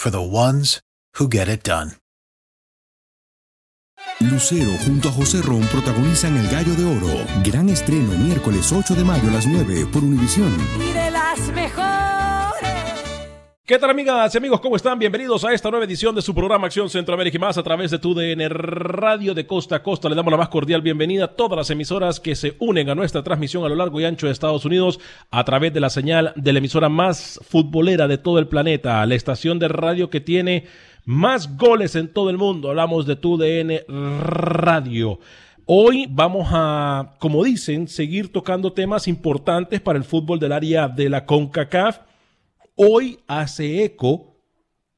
for the ones who get it done. Lucero junto a José Ron protagonizan El Gallo de Oro. Gran estreno miércoles 8 de mayo a las 9 por Univisión. Y de las mejores. ¿Qué tal amigas y amigos? ¿Cómo están? Bienvenidos a esta nueva edición de su programa Acción Centroamérica y más a través de tu DN Radio de Costa a Costa. Le damos la más cordial bienvenida a todas las emisoras que se unen a nuestra transmisión a lo largo y ancho de Estados Unidos a través de la señal de la emisora más futbolera de todo el planeta, la estación de radio que tiene más goles en todo el mundo. Hablamos de tu DN Radio. Hoy vamos a, como dicen, seguir tocando temas importantes para el fútbol del área de la CONCACAF hoy hace eco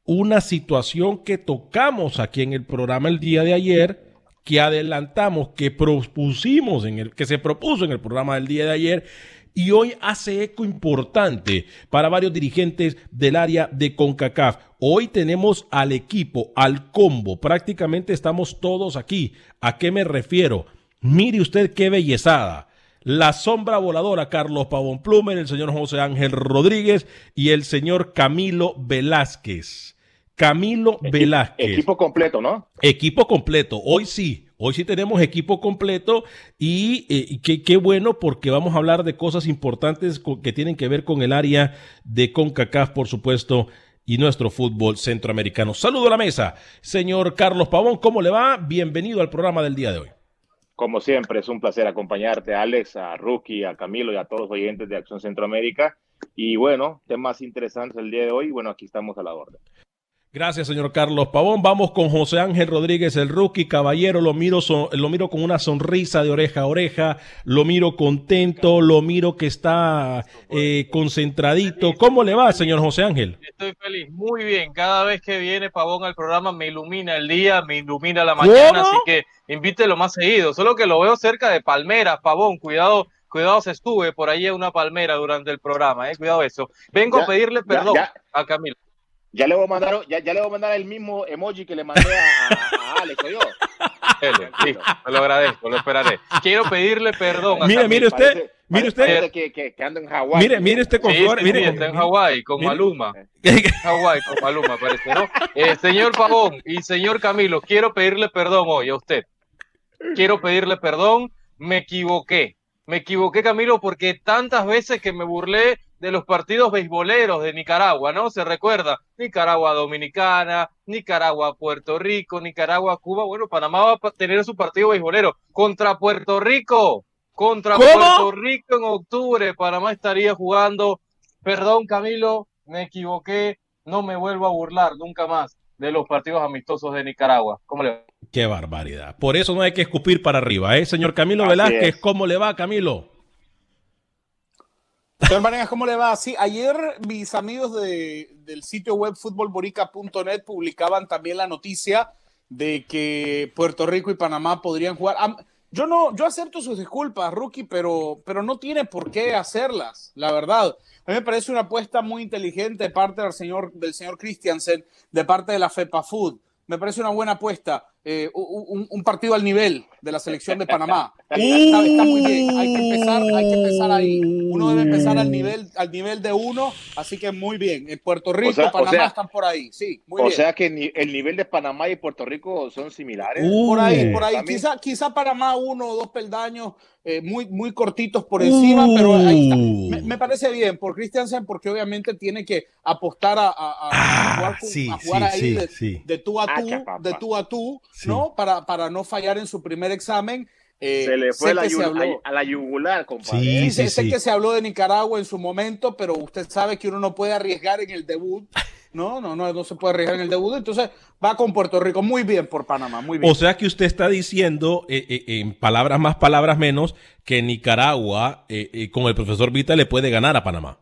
una situación que tocamos aquí en el programa el día de ayer, que adelantamos, que propusimos en el, que se propuso en el programa del día de ayer, y hoy hace eco importante para varios dirigentes del área de CONCACAF. Hoy tenemos al equipo, al combo, prácticamente estamos todos aquí. ¿A qué me refiero? Mire usted qué bellezada la sombra voladora Carlos Pavón Plumer, el señor José Ángel Rodríguez y el señor Camilo Velázquez. Camilo Velázquez. Equipo completo, ¿no? Equipo completo. Hoy sí, hoy sí tenemos equipo completo y, eh, qué, bueno porque vamos a hablar de cosas importantes que tienen que ver con el área de CONCACAF, por supuesto, y nuestro fútbol centroamericano. Saludo a la mesa, señor Carlos Pavón, ¿cómo le va? Bienvenido al programa del día de hoy. Como siempre, es un placer acompañarte, Alex, a Rookie, a Camilo y a todos los oyentes de Acción Centroamérica. Y bueno, temas interesantes el día de hoy. Bueno, aquí estamos a la orden. Gracias, señor Carlos Pavón. Vamos con José Ángel Rodríguez, el rookie caballero. Lo miro, lo miro con una sonrisa de oreja a oreja. Lo miro contento. Lo miro que está eh, concentradito. ¿Cómo le va, señor José Ángel? Estoy feliz, muy bien. Cada vez que viene Pavón al programa me ilumina el día, me ilumina la mañana. Así que invítelo más seguido. Solo que lo veo cerca de Palmeras, Pavón. Cuidado cuidado se estuve por ahí en una palmera durante el programa, eh, cuidado eso. Vengo a pedirle perdón a Camilo. Ya le voy a mandar, ya, ya le voy a mandar el mismo emoji que le mandé a, a Alex, yo. Sí, lo agradezco, lo esperaré. Quiero pedirle perdón. mire, mire usted, mire usted. Que, que, que anda en Hawái. Mire, mire este con mire, está en Hawái con Maluma. Hawái con Maluma, parece, ¿no? Eh, señor Pavón y señor Camilo, quiero pedirle perdón hoy a usted. Quiero pedirle perdón, me equivoqué. Me equivoqué, Camilo, porque tantas veces que me burlé de los partidos beisboleros de Nicaragua, ¿no? Se recuerda, Nicaragua Dominicana, Nicaragua Puerto Rico, Nicaragua Cuba. Bueno, Panamá va a tener su partido beisbolero contra Puerto Rico, contra Puerto Rico en octubre. Panamá estaría jugando. Perdón, Camilo, me equivoqué, no me vuelvo a burlar nunca más de los partidos amistosos de Nicaragua. ¿Cómo le va? Qué barbaridad. Por eso no hay que escupir para arriba, ¿eh? Señor Camilo Velázquez, ¿cómo le va, Camilo? Señor ¿cómo le va? Sí, ayer mis amigos de, del sitio web futbolborica.net publicaban también la noticia de que Puerto Rico y Panamá podrían jugar. Yo no, yo acepto sus disculpas, Rookie, pero, pero no tiene por qué hacerlas, la verdad. A mí me parece una apuesta muy inteligente de parte del señor, del señor Christiansen, de parte de la FEPA Food. me parece una buena apuesta. Eh, un, un, partido al nivel de la selección de Panamá. Está, está, muy bien. Hay que empezar, hay que empezar ahí. Uno debe empezar al nivel, al nivel de uno, así que muy bien. En Puerto Rico, o sea, Panamá o sea, están por ahí. Sí, muy o bien. sea que el nivel de Panamá y Puerto Rico son similares. por ahí, por ahí. Quizá, quizá Panamá uno o dos peldaños eh, muy, muy cortitos por encima, pero ahí está. Me, me, parece bien por Christiansen porque obviamente tiene que apostar a, a, a ah, jugar, sí, a jugar sí, ahí sí, de, de, tú a tú, Hacha, de tú a tú, ¿no? Para, para no fallar en su primer examen. Eh, se le fue la se habló- a, la yugular, compadre. Sí, Sí, sé, sí, sé sí. que se habló de Nicaragua en su momento, pero usted sabe que uno no puede arriesgar en el debut. No, no, no, no se puede arriesgar en el debut. Entonces va con Puerto Rico. Muy bien por Panamá, muy bien. O sea que usted está diciendo, eh, eh, en palabras más, palabras menos, que Nicaragua eh, eh, con el profesor Vita le puede ganar a Panamá.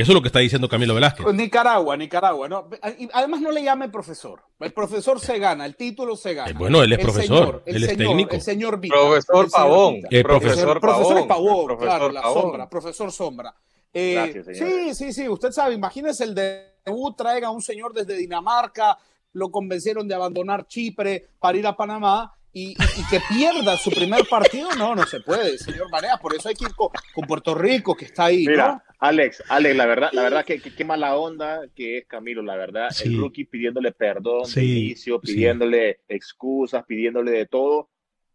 Eso es lo que está diciendo Camilo Velázquez. Nicaragua, Nicaragua, ¿no? Además no le llame profesor. El profesor se gana, el título se gana. Eh, bueno, él es profesor, el él es señor, técnico. El señor Vita. Profesor el señor Pavón. Vita. Eh, profesor, profesor Pavón. Pavón, Profesor claro, la sombra, profesor sombra. Eh, Gracias, sí, sí, sí, usted sabe, imagínese el debut, traiga a un señor desde Dinamarca, lo convencieron de abandonar Chipre para ir a Panamá y, que pierda su primer partido, no, no se puede, señor Marea, por eso hay que ir con, con Puerto Rico, que está ahí, Mira, ¿no? Alex, Alex, la verdad, la verdad que, que- qué mala onda que es Camilo, la verdad, Sí. el rookie pidiéndole perdón de Sí, sí. pidiéndole excusas, pidiéndole de todo,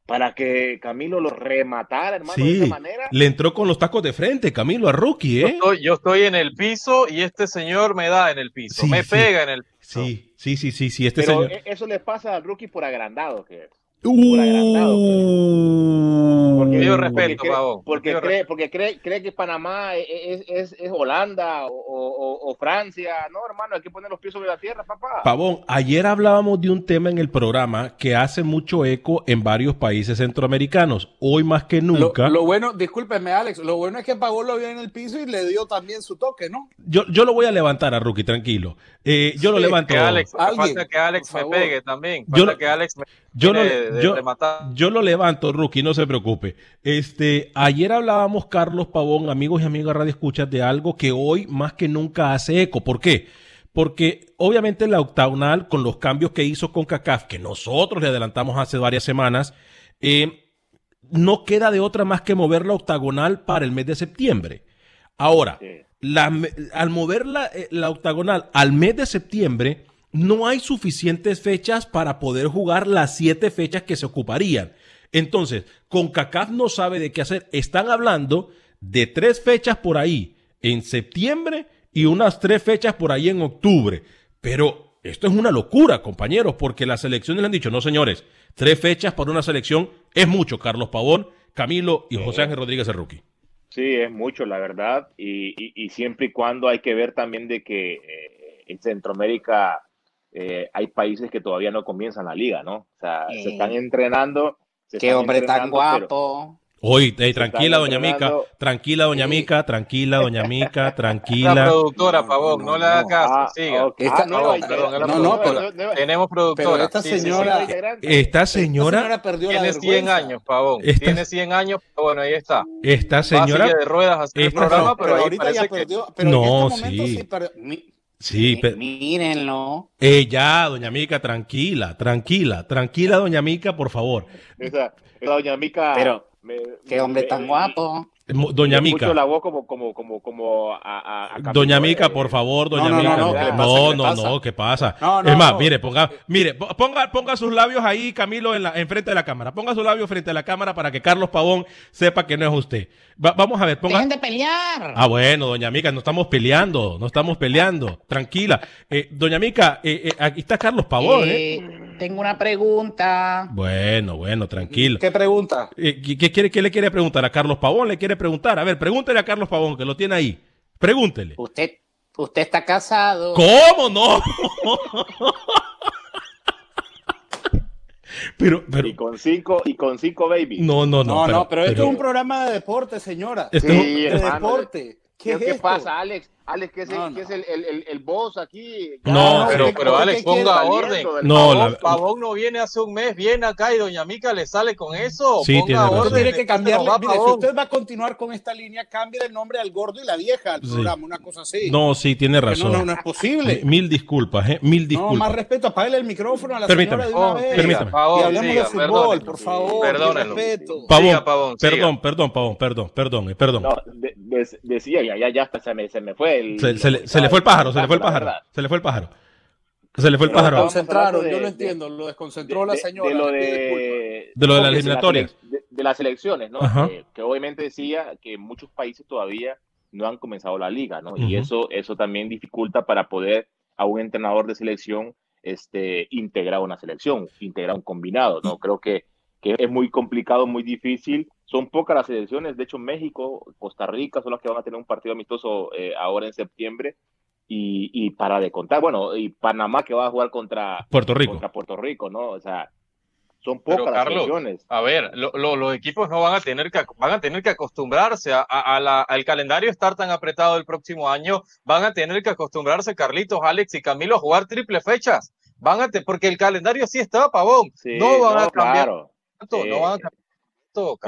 para que Camilo lo rematara, hermano, de Sí, esa manera. le entró con los tacos de frente, Camilo, a Rookie, Yo ¿eh? estoy, yo estoy en el piso y este señor me da en el piso, Sí, me sí. pega en el piso. Sí, sí, sí, sí, sí, este Pero señor. e- eso le pasa al rookie por agrandado, que es. Por agrandado, Uh, Porque- porque respeto, cree- Pavón. Porque, cree, porque cree, cree que Panamá es, es- es- es Holanda o, o- o Francia. No, hermano, hay que poner los pies sobre la tierra, papá. Pavón, ayer hablábamos de un tema en el programa que hace mucho eco en varios países centroamericanos. Hoy más que Lo, nunca. lo bueno, discúlpeme, Alex, lo bueno es que Pavón lo vio en el piso y le dio también su toque, ¿no? Yo, yo lo voy a levantar a Rookie, tranquilo. Eh, yo lo Sí, levanto. Que Alex, falta que Alex me pegue también. Yo Falta lo- que Alex me Yo lo, de- yo, rematar. yo lo levanto, Rookie, no se preocupe. Este, ayer hablábamos, Carlos Pavón, amigos y amigas Radio Escuchas, de algo que hoy más que nunca hace eco. ¿Por qué? Porque obviamente la octagonal, con los cambios que hizo con CACAF, que nosotros le adelantamos hace varias semanas, eh, no queda de otra más que mover la octagonal para el mes de septiembre. Ahora, Sí. la me- al mover la, eh, la octagonal al mes de septiembre, no hay suficientes fechas para poder jugar las siete fechas que se ocuparían. Entonces, CONCACAF no sabe de qué hacer. Están hablando de tres fechas por ahí en septiembre y unas tres fechas por ahí en octubre. Pero esto es una locura, compañeros, porque las selecciones le han dicho, no señores, tres fechas para una selección es mucho. Carlos Pavón, Camilo y José Ángel Rodríguez el rookie. Sí, es mucho, la verdad. Y, y- y siempre y cuando hay que ver también de que eh, en Centroamérica eh, hay países que todavía no comienzan la liga, ¿no? O sea, se están entrenando. se Qué están hombre tan guapo. Oye, tranquila, doña Mica. Tranquila, doña Mica. Tranquila, doña Mica. La Tranquila. productora, Pavón, no, le haga caso, Ah, siga. ok. Esta- Ah, no, integrante. perdón, no, no, pero- Tenemos productora. Pero esta Sí, sí, sí. señora-. Esta señora, perdió la Tiene 100 vergüenza. años, Pavón. Esta- Tiene 100 años, pero bueno, ahí está. esta Va a señora, de ruedas a hacer el programa, no, pero, Pero ahí ahorita ya que... perdió. Pero No, en este momento sí. sí, perdió. Mi- sí, mi- pero, Mírenlo. eh, ya, doña Mica, tranquila, tranquila, tranquila, doña Mica, por favor. Esa, esa doña Mica. Pero, me- Qué hombre me- tan guapo. Doña escucho Mica, la voz como, como, como, como a, a- a Camilo, doña eh, Mica, por favor, doña no, no, Mica. no, No, no, ¿Qué le no, pasa? no, ¿qué pasa? No, no, es más, no. mire, ponga, mire, po- ponga, ponga sus labios ahí, Camilo, en la, enfrente de la cámara. Ponga sus labios frente a la cámara para que Carlos Pavón sepa que no es usted. Va- vamos a ver, ponga. Dejen de pelear. Ah, bueno, doña Mica, no estamos peleando, no estamos peleando. Tranquila. Eh, doña Mica, eh, eh, aquí está Carlos Pavón, ¿eh? Tengo una pregunta. Bueno, bueno, tranquilo. ¿Qué pregunta? Eh, ¿qué, qué quiere, ¿Qué le quiere preguntar? ¿A Carlos Pavón le quiere preguntar? A ver, pregúntele a Carlos Pavón, que lo tiene ahí. Pregúntele. Usted, usted está casado. ¿Cómo no? pero, pero, Y con cinco, y con cinco babies. no, no, no. No, no, pero, esto pero- es un programa de deporte, señora. Este Sí, es un- de hermano. deporte. ¿Qué, ¿Qué, es qué esto? pasa, Alex? Alex, que es, el, No, no. que es el, el, el, el boss aquí. No, pero, ¿qué- pero qué- Alex, ponga orden. No, Pavón, la- Pavón no viene hace un mes, viene acá y Doña Mica le sale con eso. Sí, ponga tiene orden. Tiene que no cambiarle. va, Mire, si usted va a continuar con esta línea, cambie el nombre al gordo y la vieja al Sí. programa, una cosa así. No, sí, tiene razón. no, no, no es posible. Mil disculpas, ¿eh? Mil No, disculpas. más respeto, apágale el micrófono a la Permítame. señora de una Pavón, vez. Permítame. Pavón, y hablemos siga, de fútbol, perdónenlo. por favor. Perdónenlo. Pavón, Siga, Pavón, siga. perdón, perdón, Pavón, perdón, perdón, eh, perdón. No, de- de- decía, ya, ya, ya hasta se me, se me fue el. Se, se le, se le fue el pájaro, se le fue el pájaro. Se le fue el pájaro. Se le fue el pájaro. vamos Concentraron, hablando yo lo entiendo, lo desconcentró de, la señora. de lo de, De lo de las eliminatorias. De, de las elecciones, ¿no? Ajá. Que, que obviamente decía que muchos países todavía no han comenzado la liga, ¿no? Y eso, eso también dificulta para poder a un entrenador de selección este, integrar una selección, integrar un combinado, ¿no? Creo que, que es muy complicado, muy difícil. Son pocas las selecciones, de hecho México, Costa Rica son las que van a tener un partido amistoso eh, ahora en septiembre. Y, y para de contar, bueno, y Panamá que va a jugar contra, Puerto Rico. contra Puerto Rico, ¿no? O sea, son Pero, pocas las Carlos, selecciones. A ver, lo- lo- los equipos no van a tener que van a tener que acostumbrarse a, a- a la- al calendario estar tan apretado el próximo año. Van a tener que acostumbrarse Carlitos, Alex y Camilo a jugar triple fechas. Van a te- porque el calendario sí está, Pavón. Sí, no van a cambiar claro. tanto, no van a cambiar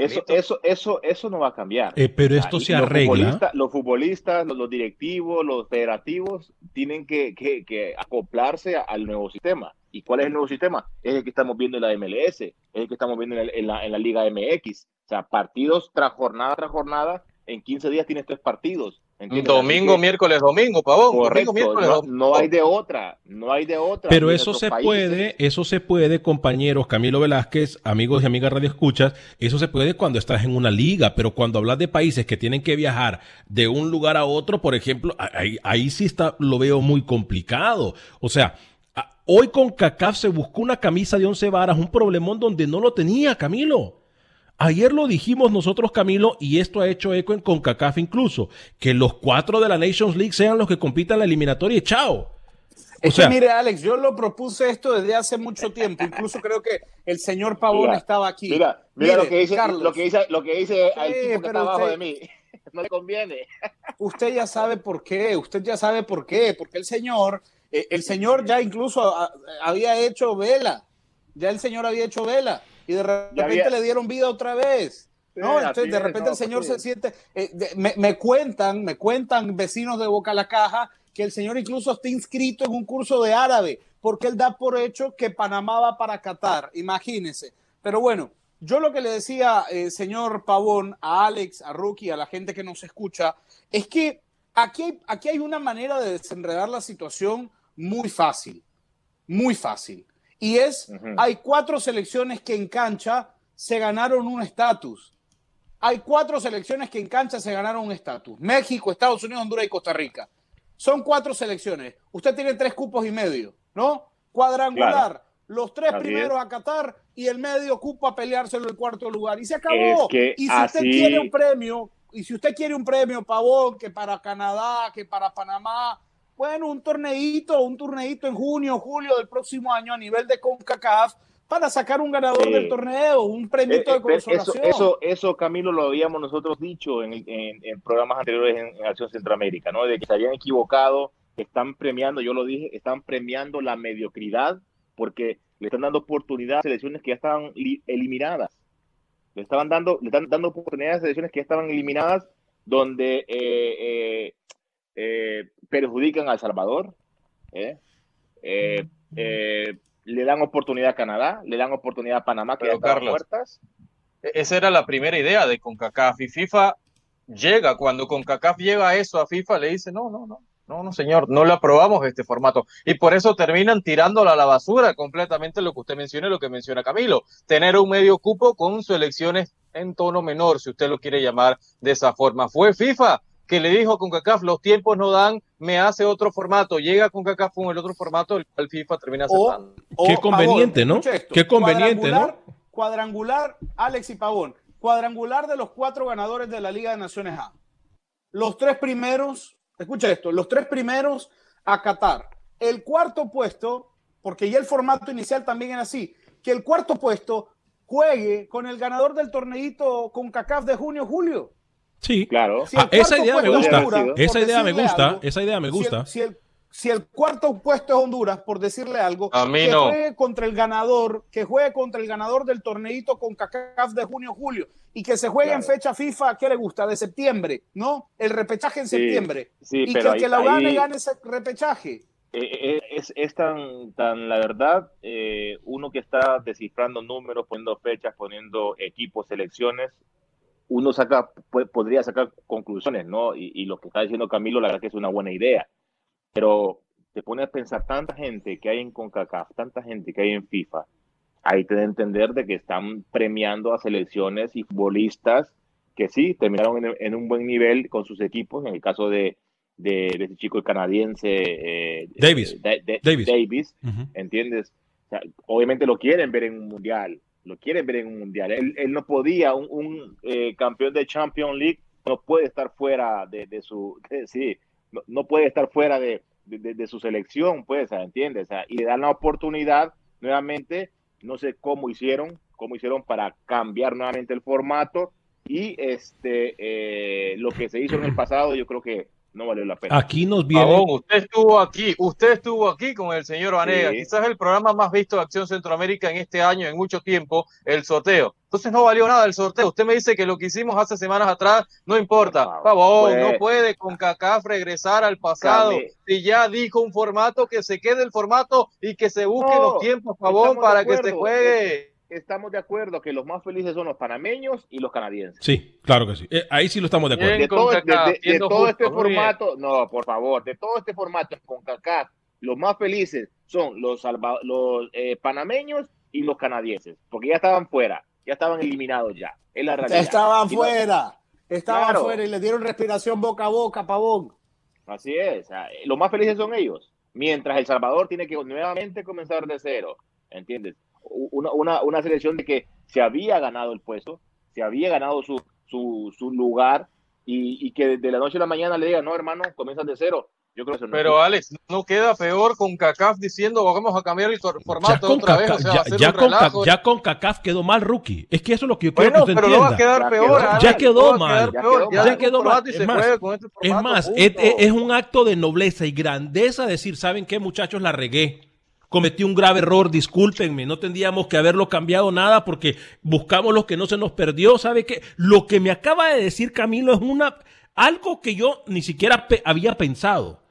Eso, eso, eso, eso no va a cambiar. Eh, pero esto y se los arregla. futbolistas- Los futbolistas, los, los directivos, los federativos tienen que, que- que acoplarse a- al nuevo sistema. ¿Y cuál es el nuevo sistema? Es el que estamos viendo en la MLS, es el que estamos viendo en, el- en la, en la Liga MX. O sea, partidos tras jornada tras jornada, en 15 días tienes tres partidos. Domingo, que- miércoles, domingo, Pavón. Correcto, Domingo, miércoles, no, domingo. no hay de otra, no hay de otra. Pero eso se países- puede, eso se puede, compañeros, Camilo Velázquez, amigos y amigas Radio Escuchas, eso se puede cuando estás en una liga, pero cuando hablas de países que tienen que viajar de un lugar a otro, por ejemplo, ahí, ahí sí está, lo veo muy complicado. O sea, hoy con CACAF se buscó una camisa de once varas, un problemón donde no lo tenía, Camilo. Ayer lo dijimos nosotros, Camilo, y esto ha hecho eco en CONCACAF incluso, que los cuatro de la Nations League sean los que compitan la eliminatoria y chao. O Es sea, que mire, Alex, yo lo propuse esto desde hace mucho tiempo. Incluso creo que el señor Pavón Mira, estaba aquí. Mira, mira Mire, lo que dice, Carlos, lo que dice, lo que dice al Sí, tipo que está abajo usted- de mí. No le conviene. usted ya sabe por qué, usted ya sabe por qué, porque el señor, eh, el señor ya incluso a- había hecho vela, ya el señor había hecho vela y de repente había- le dieron vida otra vez. No, entonces de repente el señor pues se siente, eh, de- me, me cuentan, me cuentan vecinos de Boca la Caja que el señor incluso está inscrito en un curso de árabe, porque él da por hecho que Panamá va para Qatar, imagínense. Pero bueno, yo lo que le decía, eh, señor Pavón, a Alex, a Rookie, a la gente que nos escucha, es que aquí hay, aquí hay una manera de desenredar la situación muy fácil, muy fácil. Y es, hay cuatro selecciones que en cancha se ganaron un estatus. Hay cuatro selecciones que en cancha se ganaron un estatus. México, Estados Unidos, Honduras y Costa Rica. Son cuatro selecciones. Usted tiene tres cupos y medio, ¿no? Cuadrangular. Claro. Los tres Así primeros es. a Qatar y el medio cupo a peleárselo el cuarto lugar. Y se acabó. Es que y si usted quiere un premio, y si usted quiere un premio, Pavón, que para Canadá, que para Panamá, bueno, un torneito, un torneito en junio, julio del próximo año a nivel de CONCACAF para sacar un ganador Sí. del torneo, un premio Eh, de eh, pero eso, consolación. eso, eso, Camilo, lo habíamos nosotros dicho en, en- en programas anteriores en, en Acción Centroamérica, ¿no? De que se habían equivocado, que están premiando, yo lo dije, están premiando la mediocridad porque le están dando oportunidad a selecciones que ya estaban li- eliminadas. Le estaban dando, le están dando oportunidades a selecciones que ya estaban eliminadas donde eh, eh, eh, perjudican a El Salvador, ¿eh? Eh, le dan oportunidad a Canadá, le dan oportunidad a Panamá, que Carlos. E-, Esa era la primera idea de CONCACAF y FIFA llega, cuando CONCACAF llega a eso a FIFA le dice, no, no, no, no, no señor, no le aprobamos este formato. Y por eso terminan tirándola a la basura completamente lo que usted menciona y lo que menciona Camilo, tener un medio cupo con selecciones en tono menor, si usted lo quiere llamar de esa forma. Fue FIFA que le dijo a CONCACAF, los tiempos no dan, me hace otro formato, llega CONCACAF con el otro formato, el cual FIFA termina aceptando. o, Qué conveniente, ¿no? esto, Qué conveniente, ¿no? cuadrangular- Cuadrangular, Alex y Pavón. Cuadrangular de los cuatro ganadores de la Liga de Naciones A. Los tres primeros, escucha esto, los tres primeros a Qatar. El cuarto puesto, porque ya el formato inicial también era así, que el cuarto puesto juegue con el ganador del torneito con CACAF de junio-julio. Sí, claro. Si Ah, esa idea me gusta. Honduras, Esa idea me gusta. algo, Esa idea me si el- gusta. Si el, si el cuarto puesto es Honduras, por decirle algo, A mí que no. juegue contra el ganador, que juegue contra el ganador del torneito con CACAF de junio-julio y que se juegue en fecha FIFA, ¿qué le gusta? De septiembre, ¿no? El repechaje en Sí, septiembre. sí, y que pero el que lo gane, ahí- gane ese repechaje. Eh, eh, es, es tan, tan, la verdad, eh, uno que está descifrando números, poniendo fechas, poniendo equipos, selecciones, uno saca, pu- podría sacar conclusiones, ¿no? Y, y lo que está diciendo Camilo, la verdad que es una buena idea. Pero te pone a pensar tanta gente que hay en CONCACAF, tanta gente que hay en FIFA, ahí te da a entender de que están premiando a selecciones y futbolistas que sí, terminaron en, en un buen nivel con sus equipos, en el caso de, de, de ese chico canadiense eh, Davis. eh, Da- Da- Davis. Davis, Ujú. ¿entiendes? O sea, obviamente lo quieren ver en un mundial, lo quieren ver en un mundial. Él, él no podía, un, eh, campeón de Champions League no puede estar fuera de, su, sí, no, no puede estar fuera de- de su selección, pues, ¿entiendes? O sea, y le dan la oportunidad nuevamente, no sé cómo hicieron, cómo hicieron para cambiar nuevamente el formato y este eh, lo que se hizo en el pasado, yo creo que no valió la pena. Aquí nos viene. Pavón, usted estuvo aquí, usted estuvo aquí con el señor Vanega, Sí. quizás el programa más visto de Acción Centroamérica en este año, en mucho tiempo, el sorteo. Entonces no valió nada el sorteo. Usted me dice que lo que hicimos hace semanas atrás no importa. Por favor, Pavón, pues. no puede con CACAF regresar al pasado. Si ya dijo un formato, que se quede el formato y que se busquen No, los tiempos, Pavón, para que se juegue. Estamos de acuerdo que los más felices son los panameños y los canadienses. Sí, claro que sí. Eh, ahí sí lo estamos de acuerdo. Bien. de todo, de- CACAF, de- de siendo todo justo, este bien. formato, no, por favor, de todo este formato con CACAF, los más felices son los, salva- los eh, panameños y los canadienses, porque ya estaban fuera, ya estaban eliminados ya. Es la realidad. Estaban no- fuera, estaban Claro. fuera y le dieron respiración boca a boca, pavón. Así es, los más felices son ellos, mientras El Salvador tiene que nuevamente comenzar de cero, ¿entiendes? Una, una, una selección de que se había ganado el puesto, se había ganado su, su, su lugar y, y que de la noche a la mañana le digan, no, hermano, comienzas de cero. Yo creo que eso no Pero es Alex, no queda peor con CACAF diciendo vamos a cambiar el formato otra vez. Caca- O sea, ya- hacer ya un con Ca- relajo. ya con CACAF quedó mal rookie. Es que eso es lo que yo quiero Bueno, que usted pero no va a entienda. quedar Ya peor. quedó- Alex, ya quedó no va a mal. Ya peor, quedó ya mal. Quedó Es este Es formato, más, es- es un acto de nobleza y grandeza decir, ¿saben qué, muchachos? La regué. Cometí un grave error, discúlpenme, no tendríamos que haberlo cambiado nada porque buscamos lo que no se nos perdió. ¿Sabe qué? Lo que me acaba de decir Camilo es una algo que yo ni siquiera pe- había pensado.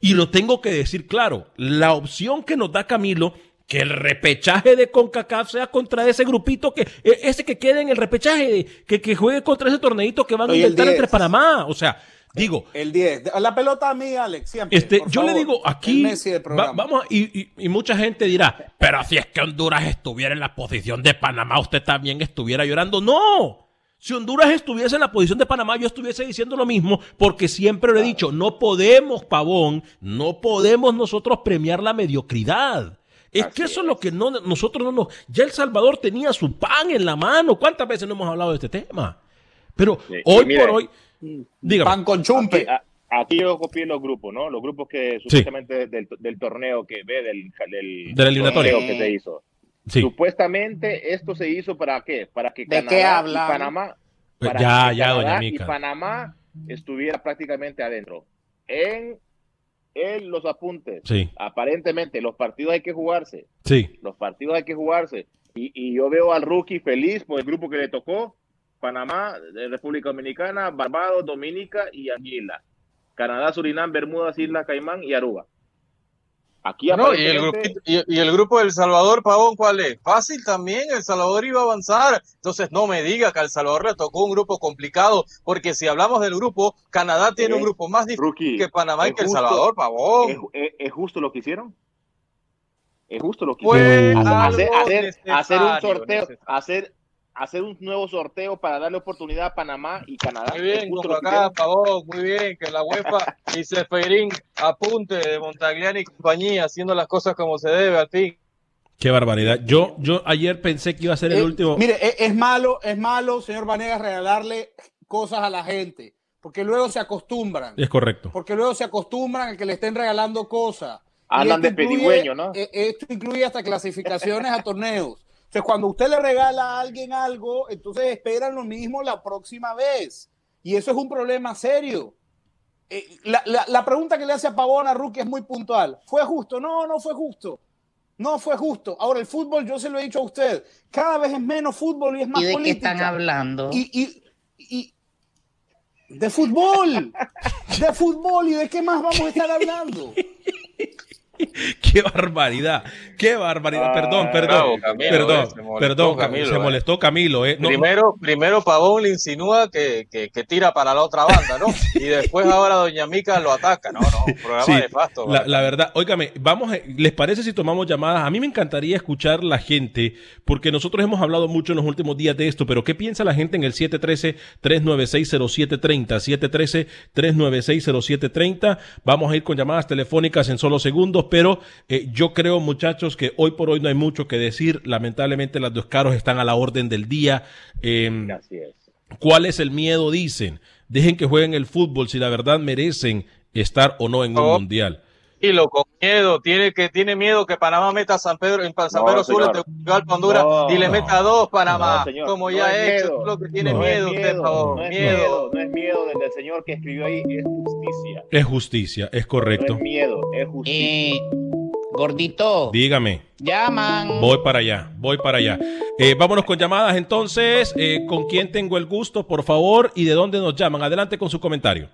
Y lo tengo que decir claro. La opción que nos da Camilo, que el repechaje de CONCACAF sea contra ese grupito, que e- ese que quede en el repechaje, que, que juegue contra ese torneito que van a inventar 10. entre Panamá. O sea, digo, El 10. La pelota a mí, Alex, siempre. este, yo le digo aquí, Messi del va- vamos, a- y, y- y mucha gente dirá, pero si es que Honduras estuviera en la posición de Panamá, usted también estuviera llorando. No, si Honduras estuviese en la posición de Panamá, yo estuviese diciendo lo mismo, porque siempre lo he dicho, no podemos, pavón, no podemos nosotros premiar la mediocridad. Es Así que eso es es. lo que no, nosotros no nos... Ya El Salvador tenía su pan en la mano. ¿Cuántas veces no hemos hablado de este tema? Pero Sí, hoy por hoy... Dígame. Pan con chumpe. Aquí, a- aquí yo copié los grupos, ¿no? Los grupos que supuestamente del, del torneo que ve, del, del, De la eliminatoria. torneo que se hizo. Sí. Supuestamente esto se hizo para qué? Para que ¿De Canadá qué y hablan? Panamá, Pues para ya, que ya, Canadá doña y Mica. Panamá estuviera prácticamente adentro. En, en los apuntes. Sí, Aparentemente los partidos hay que jugarse. sí. Los partidos hay que jugarse. Y, y yo veo al rookie feliz por el grupo que le tocó. Panamá, República Dominicana, Barbados, Dominica y Anguila. Canadá, Surinam, Bermudas, Isla Caimán y Aruba. Aquí No, y el, grupito- y, y el grupo del Salvador, Pavón, ¿cuál es? Fácil también, El Salvador iba a avanzar. Entonces no me diga que al Salvador le tocó un grupo complicado, porque si hablamos del grupo, Canadá tiene un Eh, grupo más difícil Rookie, que Panamá y que El Salvador, Pavón. ¿Es, es- es justo lo que hicieron? Es justo lo que hicieron. Hacer, hacer, hacer un sorteo, hacer, hacer un nuevo sorteo para darle oportunidad a Panamá y Canadá. Muy bien, justo acá. Pavón, muy bien, que la UEFA y Seferín apunte de Montagliani y compañía, haciendo las cosas como se debe, al fin. Qué barbaridad. Yo, yo ayer pensé que iba a ser el Eh, último. Mire, es, es malo, es malo, señor Vanegas, regalarle cosas a la gente, porque luego se acostumbran. Es correcto. Porque luego se acostumbran a que le estén regalando cosas. Esto de pedigüeño, ¿no? eh, Esto incluye hasta clasificaciones a torneos. Entonces, cuando usted le regala a alguien algo, entonces esperan lo mismo la próxima vez. Y eso es un problema serio. Eh, la, la, la, pregunta que le hace a Pavón a Rookie es muy puntual. ¿Fue justo? No, no fue justo. No fue justo. Ahora, el fútbol, yo se lo he dicho a usted, cada vez es menos fútbol y es más ¿Y de política. qué están hablando? Y, y, y, de fútbol, de fútbol y de qué más vamos a estar hablando. qué barbaridad, qué barbaridad. Perdón, perdón, bravo, Camilo, perdón, eh, se molestó perdón, Camilo, se eh. molestó Camilo. Eh. No, Primero, primero Pavón le insinúa que, que, que tira para la otra banda, ¿no? Y después ahora Doña Mica lo ataca. No, no, programa Sí, nefasto. la, ¿verdad? la verdad, óigame, vamos, a- ¿les parece si tomamos llamadas? A mí me encantaría escuchar la gente, porque nosotros hemos hablado mucho en los últimos días de esto, pero ¿qué piensa la gente en el 713-396-0730? 713-396-0730. Vamos a ir con llamadas telefónicas en solo segundos, pero eh, yo creo, muchachos, que hoy por hoy no hay mucho que decir. Lamentablemente, las dos caros están a la orden del día. Eh, Así es. ¿Cuál es el miedo? Dicen. Dejen que jueguen el fútbol si la verdad merecen estar o no en un Oh. mundial. Y lo con miedo, tiene que tiene miedo que Panamá meta a San Pedro en San No, Pedro señor. Tegucigalpa, Honduras No, y le meta dos Panamá, No, señor, como no ya es ha hecho, miedo. es lo que tiene No No es miedo usted, miedo, Pavón, no es miedo. miedo, no es miedo del, del señor que escribió ahí, es justicia. Es justicia, es correcto. No es miedo, es justicia. Eh, gordito, Dígame, llaman. voy para allá, voy para allá. Eh, vámonos con llamadas entonces. Eh, ¿Con quién tengo el gusto, por favor? ¿Y de dónde nos llaman? Adelante con su comentario.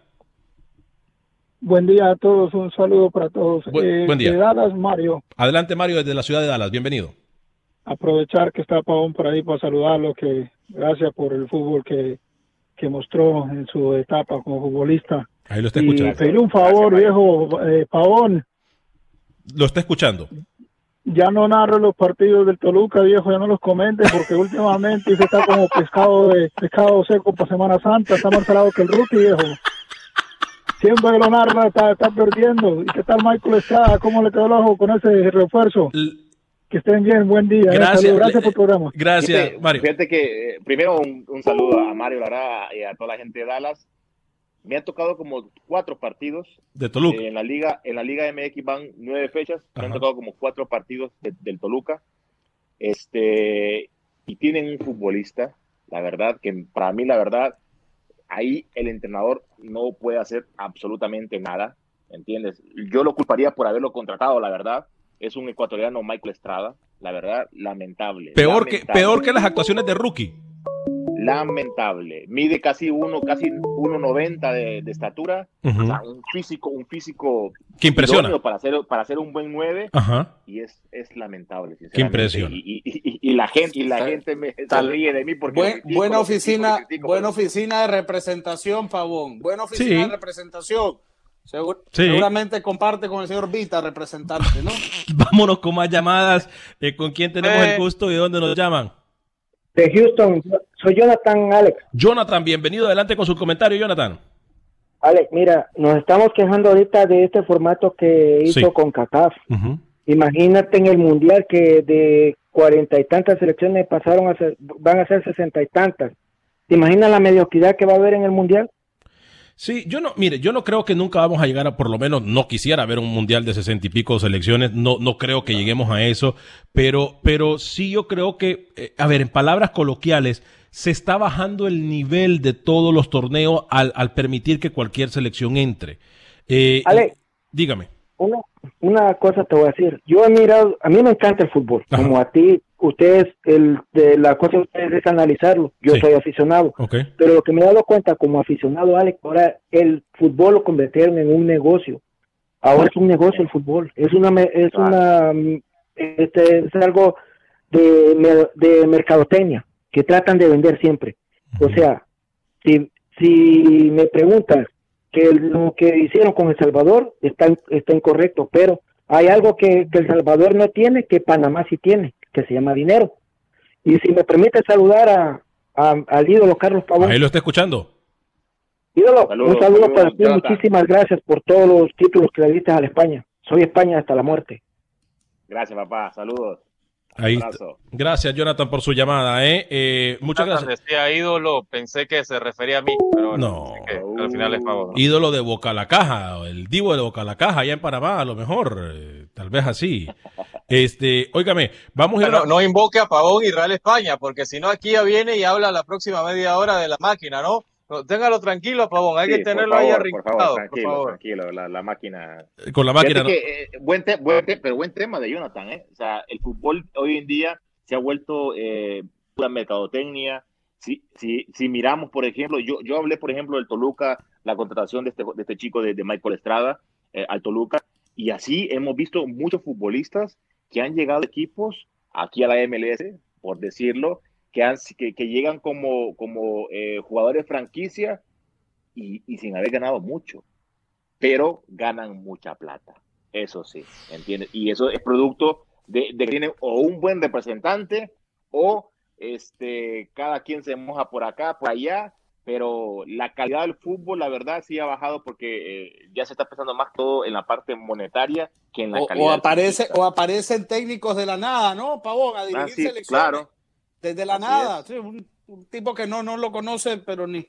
Buen día a todos, un saludo para todos. Bu- Eh, buen día. De Dallas, Mario, Adelante, Mario, desde la ciudad de Dallas. Bienvenido. aprovechar que está Pavón por ahí para saludarlo, que gracias por el fútbol que, que mostró en su etapa como futbolista. Ahí lo está Y escuchando. pedirle un favor, Gracias, viejo eh, Pavón, Lo está escuchando. ya no narro los partidos del Toluca, viejo, ya no los comente, porque últimamente usted está como pescado de pescado seco para Semana Santa, está más salado que el rookie, viejo. Siempre que lo narra está, está perdiendo. ¿Y qué tal Michael Estrada? ¿Cómo le quedó el ojo con ese refuerzo? L- Que estén bien, buen día. eh. Gracias. Gracias por el programa. Gracias, Fíjate, Mario. Fíjate que eh, primero un, un saludo a Mario Lara y a toda la gente de Dallas. Me han tocado como cuatro partidos De Toluca. Eh, en la liga. En la liga MX van nueve fechas. Me han tocado como cuatro partidos de- del Toluca. Este y tienen un futbolista, la verdad que para mí la verdad ahí el entrenador no puede hacer absolutamente nada, ¿entiendes? Yo lo culparía por haberlo contratado, la verdad. Es un ecuatoriano Michael Estrada, la verdad, lamentable. Peor que, peor que las actuaciones de Rookie. lamentable. Mide casi uno, casi 1.90 de, de estatura. O sea, un físico, un físico Que impresiona. para hacer, para hacer un buen 9 Ajá. y es, es lamentable, sinceramente. Qué impresión. Y, y- y- y la gente, y la Tal- gente me se tal- ríe de mí porque Buen- lo critico, buena oficina, critico, buena pero- oficina de representación, Pavón. Buena oficina Sí. de representación. Segur- Sí. Seguramente comparte con el señor Vita, representante, ¿no? Vámonos con más llamadas. Eh, ¿Con quién tenemos Eh. el gusto y de dónde nos llaman? De Houston, soy Jonathan Alex. Jonathan, bienvenido. Adelante con su comentario, Jonathan. Alex, mira, nos estamos quejando ahorita de este formato que hizo Sí. con CACAF. Imagínate en el Mundial que de cuarenta y tantas selecciones pasaron a ser, van a ser sesenta y tantas. ¿Te imaginas la mediocridad que va a haber en el Mundial? Sí, yo no, mire, yo no creo que nunca vamos a llegar a, por lo menos, no quisiera ver un mundial de sesenta y pico selecciones, no, no creo que lleguemos a eso, pero, pero sí yo creo que, eh, a ver, en palabras coloquiales, se está bajando el nivel de todos los torneos al, al permitir que cualquier selección entre. Eh, Ale. dígame. Una, una cosa te voy a decir. Yo he mirado, a mí me encanta el fútbol. Ajá. Como a ti, ustedes, el, de la cosa de ustedes es analizarlo. Yo Sí. soy aficionado. Pero lo que me he dado cuenta como aficionado, Alex, ahora el fútbol lo convirtieron en un negocio. Ahora es un negocio el fútbol. Es una, me- es una, este, es algo de, de mercadotecnia que tratan de vender siempre. O sea, si, si me preguntas que lo que hicieron con El Salvador está, está incorrecto, pero hay algo que, que El Salvador no tiene, que Panamá sí tiene, que se llama dinero. Y si me permite saludar a, a- al ídolo Carlos Pavón. Ahí lo está escuchando. Ídolo, Saludos, un saludo saludos, para ti, muchísimas gracias por todos los títulos que le diste a la España. Soy España hasta la muerte. Gracias, papá. Saludos. Ahí. Gracias, Jonathan, por su llamada. ¿eh? Eh, muchas Jonathan gracias. decía ídolo, pensé que se refería a mí, pero bueno, No. que al final es Pavón. ¿no? ídolo de Boca a la Caja, el divo de Boca a la Caja, allá en Panamá, a lo mejor, eh, tal vez así. Este, óigame, vamos a ir a Bueno, no invoque a Pavón Israel España, porque si no aquí ya viene y habla la próxima media hora de la máquina, ¿no? Téngalo tranquilo, Pavón. Hay que tenerlo ahí arrincado, por favor, tranquilo, la, máquina. Con la máquina. Eh, buen, pero buen tema de Jonathan, ¿eh? O sea, el fútbol hoy en día se ha vuelto eh, una mercadotecnia. Si, si, si miramos, por ejemplo, yo, yo hablé, por ejemplo, del Toluca, la contratación de este, de este chico de, de Michael Estrada eh, al Toluca, y así hemos visto muchos futbolistas que han llegado a equipos aquí a la MLS, por decirlo, que, han, que, que llegan como, como eh, jugadores franquicia y, y, sin haber ganado mucho, pero ganan mucha plata. Eso sí, ¿entiendes? Y eso es producto de, de que tienen o un buen representante o este, cada quien se moja por acá, por allá, pero la calidad del fútbol, la verdad, sí ha bajado porque eh, ya se está pensando más todo en la parte monetaria que en la o, calidad. O, aparece, o aparecen técnicos de la nada, ¿no, Pavón? A dirigir ah, sí, selecciones. Claro. Desde la nada. Sí, un, un, tipo que no, no lo conoce, pero ni.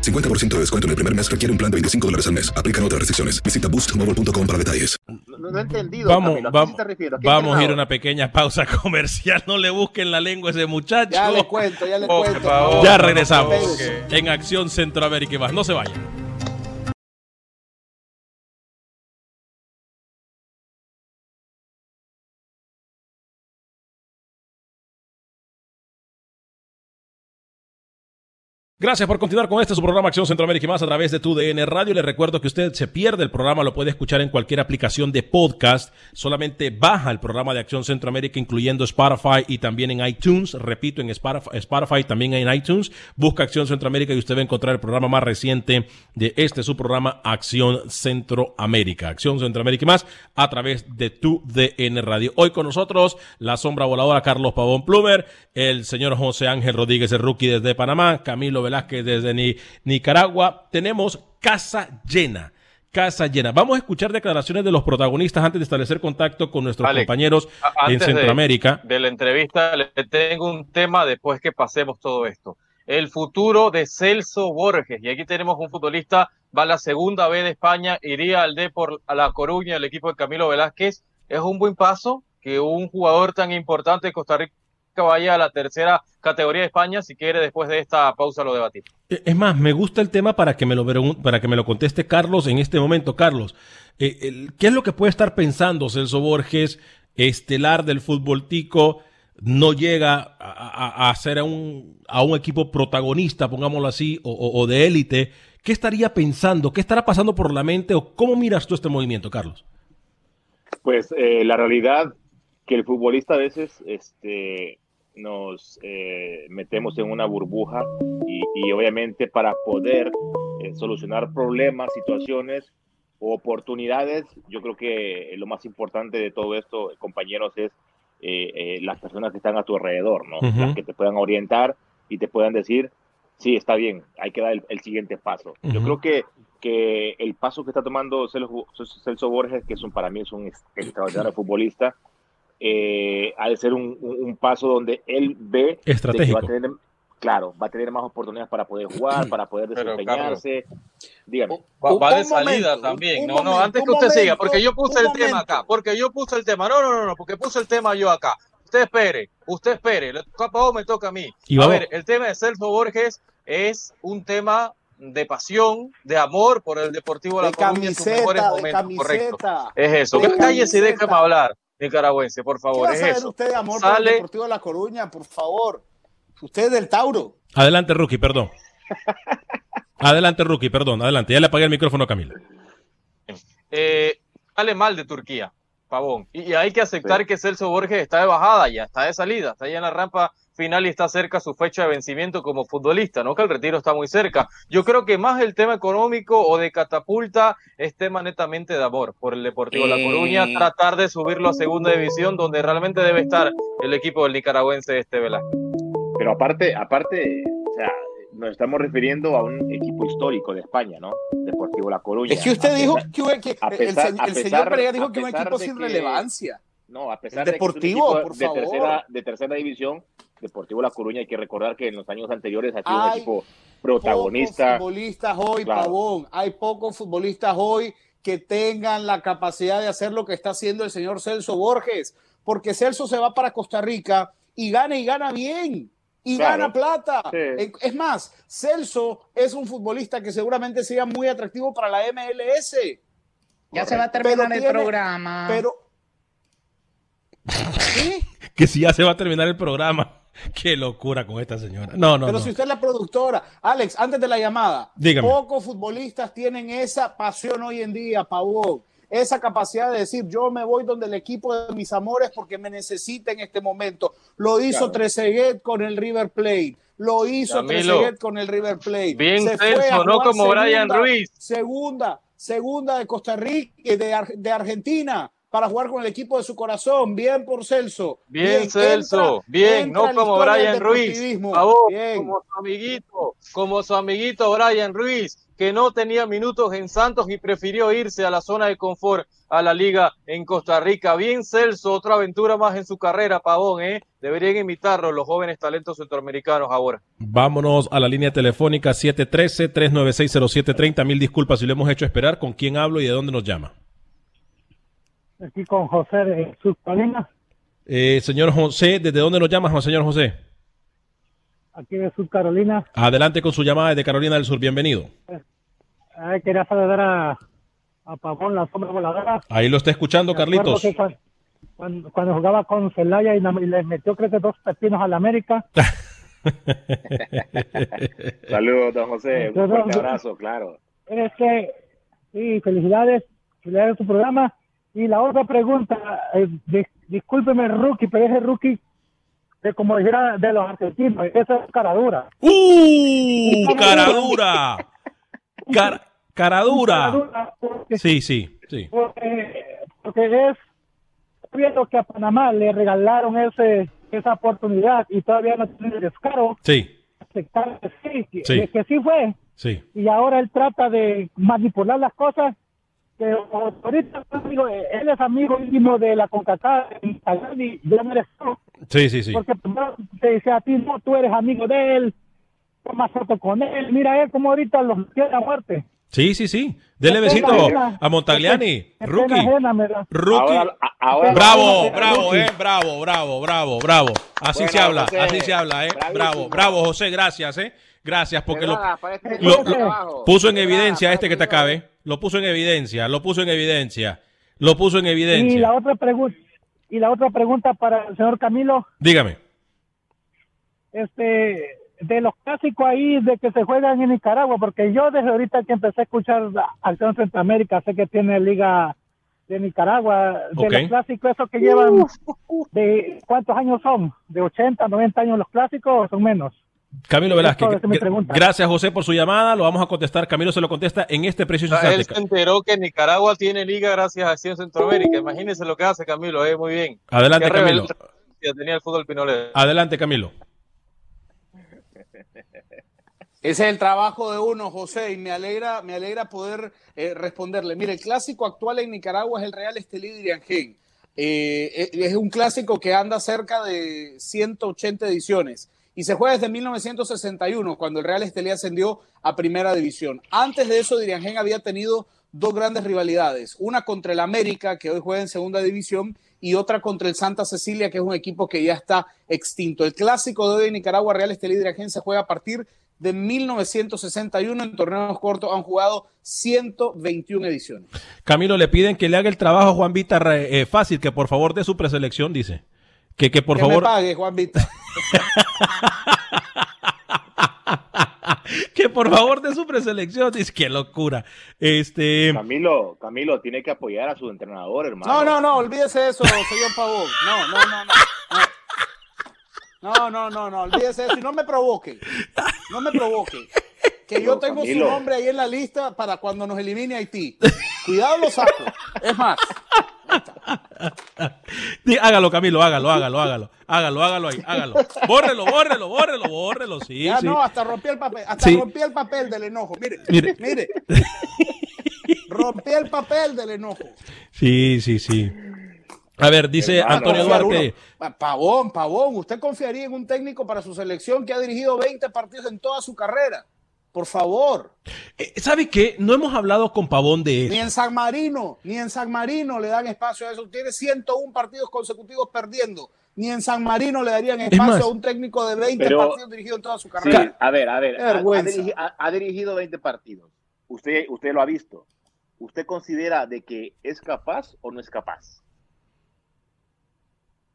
50% de descuento en el primer mes requiere un plan de 25 dólares al mes. Aplican otras restricciones. Visita boostmobile.com para detalles. No, no he entendido. Vamos, Camilo, ¿a qué vamos? ¿A qué vamos a ir a una pequeña pausa comercial. No le busquen la lengua a ese muchacho. Ya le cuento, ya le Oh, cuento. favor. Ya regresamos en Acción Centroamérica y más. No se vayan. Gracias por continuar con este su programa Acción Centroamérica y más a través de tu DN Radio. Le recuerdo que usted se pierde el programa, lo puede escuchar en cualquier aplicación de podcast. Solamente baja el programa de Acción Centroamérica, incluyendo Spotify y también en iTunes. Repito, en Spotify, Spotify también en iTunes. Busca Acción Centroamérica y usted va a encontrar el programa más reciente de este su programa Acción Centroamérica. Acción Centroamérica y más a través de tu DN Radio. Hoy con nosotros la sombra voladora Carlos Pavón Plumer, el señor José Ángel Rodríguez, el rookie desde Panamá, Camilo Velázquez desde Ni- Nicaragua. Tenemos casa llena. Casa llena. Vamos a escuchar declaraciones de los protagonistas antes de establecer contacto con nuestros Alex, compañeros en de- Centroamérica. De la entrevista le tengo un tema después que pasemos todo esto. El futuro de Celso Borges. Y aquí tenemos un futbolista, va a la segunda vez de España, iría al Depor a La Coruña, el equipo de Camilo Velázquez. Es un buen paso que un jugador tan importante de Costa Rica vaya a la tercera categoría de España. Si quiere, después de esta pausa lo debatimos. Eh, Es más, me gusta el tema para que me lo, para que me lo conteste Carlos en este momento. Carlos, eh, el- ¿qué es lo que puede estar pensando Celso Borges, estelar del fútbol tico? No llega a, a- a ser a un, a un equipo protagonista, pongámoslo así, o, o- o de élite. ¿Qué estaría pensando? ¿Qué estará pasando por la mente? ¿O cómo miras tú este movimiento, Carlos? Pues eh, la realidad que el futbolista a veces este, nos eh, metemos en una burbuja y, y obviamente para poder eh, solucionar problemas, situaciones o oportunidades, yo creo que lo más importante de todo esto, compañeros, es eh, eh, las personas que están a tu alrededor, ¿no? Ujú. Las que te puedan orientar y te puedan decir, sí, está bien, hay que dar el, el siguiente paso. Yo Ujú. creo que, que el paso que está tomando Celso, Celso Borges, que es un, para mí es un ex- extraordinario futbolista, eh, ha de ser un, un- un paso donde él ve que Estratégico. va a tener, claro, va a tener más oportunidades para poder jugar, para poder Pero, desempeñarse. Dígame. Va, de salida momento, también. un no, no, antes que usted siga, porque yo puse el tema acá, porque yo puse el tema. No, no, no, no, porque puse el tema yo acá. Usted espere, usted espere. Le toca a Pau, me toca a mí. Y a vamos- ver, el tema de Celso Borges es un tema de pasión, de amor por el Deportivo de La Coruña en sus mejores camiseta, de momentos, correcto. camiseta. Es eso. De Cállese y déjame hablar, nicaragüense, por ¿Qué favor. va a Es saber eso. usted de amor por el Sale, Deportivo de La Coruña, por favor? Usted es del Tauro. Adelante, Rookie, perdón. Adelante, Rookie, perdón. Adelante. Ya le apagué el micrófono a Camilo. eh, sale mal de Turquía, Pavón. Y, y hay que aceptar que Celso Borges está de bajada ya, está de salida, está ya en la rampa final y está cerca su fecha de vencimiento como futbolista, ¿no? Que el retiro está muy cerca. Yo creo que más el tema económico o de catapulta es tema netamente de amor por el Deportivo La Coruña, Eh. tratar de subirlo a segunda división donde realmente debe estar el equipo del nicaragüense este Velázquez. Pero aparte, aparte, o sea, nos estamos refiriendo a un equipo histórico de España, ¿no? Deportivo La Coruña. Es que usted A dijo pesar- que, que a el, pesar- a el señor dijo que un equipo sin que- relevancia. No, a pesar El de que es un Deportivo, equipo por de favor. tercera, de tercera división, Deportivo La Coruña, hay que recordar que en los años anteriores ha sido un Hay equipo protagonista. Pocos futbolistas hoy, Claro. Pavón. Hay pocos futbolistas hoy que tengan la capacidad de hacer lo que está haciendo el señor Celso Borges. Porque Celso se va para Costa Rica y gana y gana bien. Y Claro. gana plata. Sí. En- Es más, Celso es un futbolista que seguramente sería muy atractivo para la MLS. Ya se va a Pero terminar el tiene- programa. Pero. ¿Sí? Que si ya se va a terminar el programa. Qué locura con esta señora. No, no, Pero no. si usted es la productora, Alex, antes de la llamada, Dígame. pocos futbolistas tienen esa pasión hoy en día, Pavón, esa capacidad de decir, yo me voy donde el equipo de mis amores porque me necesita en este momento. Lo hizo Claro. Trezeguet con el River Plate. Lo hizo Camilo. Trezeguet con el River Plate. Bien Se fue Celso, a no como Brian Ruiz. Segunda, segunda de Costa Rica, de, de Argentina, para jugar con el equipo de su corazón. Bien por Celso. Bien, Celso, entra- bien, entra no como Brian Ruiz, favor, Bien. como su amiguito, como su amiguito Brian Ruiz, que no tenía minutos en Santos y prefirió irse a la zona de confort a la liga en Costa Rica. Bien, Celso, otra aventura más en su carrera, Pavón, ¿eh? Deberían imitarlo los jóvenes talentos centroamericanos ahora. Vámonos a la línea telefónica 713-396-0730. Mil disculpas si lo hemos hecho esperar. ¿Con quién hablo y de dónde nos llama? Aquí con José de Colinas, Eh, señor José, ¿desde dónde nos llama, señor José? aquí de Sur Carolina. Adelante con su llamada desde Carolina del Sur. Bienvenido. Ay, quería saludar a, a Pavón, la sombra voladora. Ahí lo está escuchando, Carlitos. Cuando, cuando jugaba con Celaya y, y les metió creo que dos pepinos al América. Saludos, don José. Un fuerte abrazo, claro. Este, sí, felicidades, felicidades a tu programa. Y la otra pregunta, eh, dis- discúlpeme, rookie, pero ese rookie, de como dijera de los argentinos, esa es cara dura. ¡Uh! ¡Cara dura! Cara, cara dura. Cara dura, porque- Sí, sí, sí. porque, porque es viendo que a Panamá le regalaron ese esa oportunidad y todavía no tiene el descaro Sí, aceptar que sí, que, Sí. que sí fue sí. y ahora él trata de manipular las cosas que ahorita amigo, él es amigo íntimo de la CONCACAF y yo no eres tú, Sí, sí, sí. porque primero te dice a ti no tú eres amigo de él toma foto con él mira él como ahorita los quiere a muerte Sí, sí, sí. Dele besito a Montagliani. Rookie. ajena me da. Rookie. Bravo, bravo, eh, bravo, bravo, bravo, bravo. Así Bueno, se habla, José, así se habla, eh. bravísimo. Bravo, bravo, José, gracias, eh. Gracias, porque lo, Nada, puso en evidencia este que te acabe. Lo puso en evidencia, lo puso en evidencia. Lo puso en y la evidencia. otra pregunta y la otra pregunta para el señor Camilo Dígame. este de los clásicos ahí de que se juegan en Nicaragua, porque yo desde ahorita que empecé a escuchar Acción Centroamérica, sé que tiene liga de Nicaragua, de los clásicos, esos que llevan, de ¿cuántos años son? ¿De 80, 90 años los clásicos o son menos? Camilo Velázquez, gracias José por su llamada. Lo vamos a contestar. Camilo se lo contesta en este preciso sea, él instante. se enteró que Nicaragua tiene liga gracias a Acción Centroamérica. Imagínense lo que hace Camilo, eh, muy bien. Adelante, Qué Camilo. tenía el fútbol pinolero. Adelante, Camilo. Ese es el trabajo de uno, José, y me alegra, me alegra poder eh, responderle. Mire, el clásico actual en Nicaragua es el Real Estelí de. Eh, eh, es un clásico que anda cerca de 180 ediciones y se juega desde 1961, cuando el Real Estelí ascendió a Primera División. Antes de eso, Diriangén había tenido dos grandes rivalidades, una contra el América, que hoy juega en Segunda División, y otra contra el Santa Cecilia, que es un equipo que ya está extinto. El clásico de hoy en Nicaragua, Real Estelí Diriangén, se juega a partir de 1961 en torneos cortos han jugado 121 ediciones. Camilo, le piden que le haga el trabajo a Juan Vita eh, fácil, que por favor de su preselección, dice. Que, que por que favor. me pague, Juan Vita. que por favor de su preselección, dice, qué locura. Este. Camilo, Camilo, tiene que apoyar a su entrenador, hermano. No, no, no, olvídese de eso, señor Pavón. No, no, no, no. No, no, no, no, olvídese de eso y no me provoque. No me provoque. Que yo tengo Camilo. su nombre ahí en la lista para cuando nos elimine Haití. Cuidado, lo saco. Es más, Hágalo, Camilo, hágalo, hágalo, hágalo. Hágalo, hágalo ahí, hágalo. Bórrelo, bórrelo, bórrelo, bórrelo, sí. Ya sí. no, hasta rompí el papel, hasta Sí. rompí el papel del enojo. Mire, Mire. mire. rompí el papel del enojo. Sí, sí, sí. A ver, dice Hermano, Antonio Duarte. uno. Pavón, Pavón, ¿usted confiaría en un técnico para su selección que ha dirigido 20 partidos en toda su carrera? Por favor. Eh, ¿Sabe qué? No hemos hablado con Pavón de Ni eso. en San Marino, ni en San Marino le dan espacio a eso. Tiene 101 partidos consecutivos perdiendo. Ni en San Marino le darían espacio más, a un técnico de 20 pero- partidos dirigidos en toda su Sí, carrera. a ver, a ver. Ha dirigido 20 partidos. Usted, usted lo ha visto. ¿Usted considera de que es capaz o no es capaz?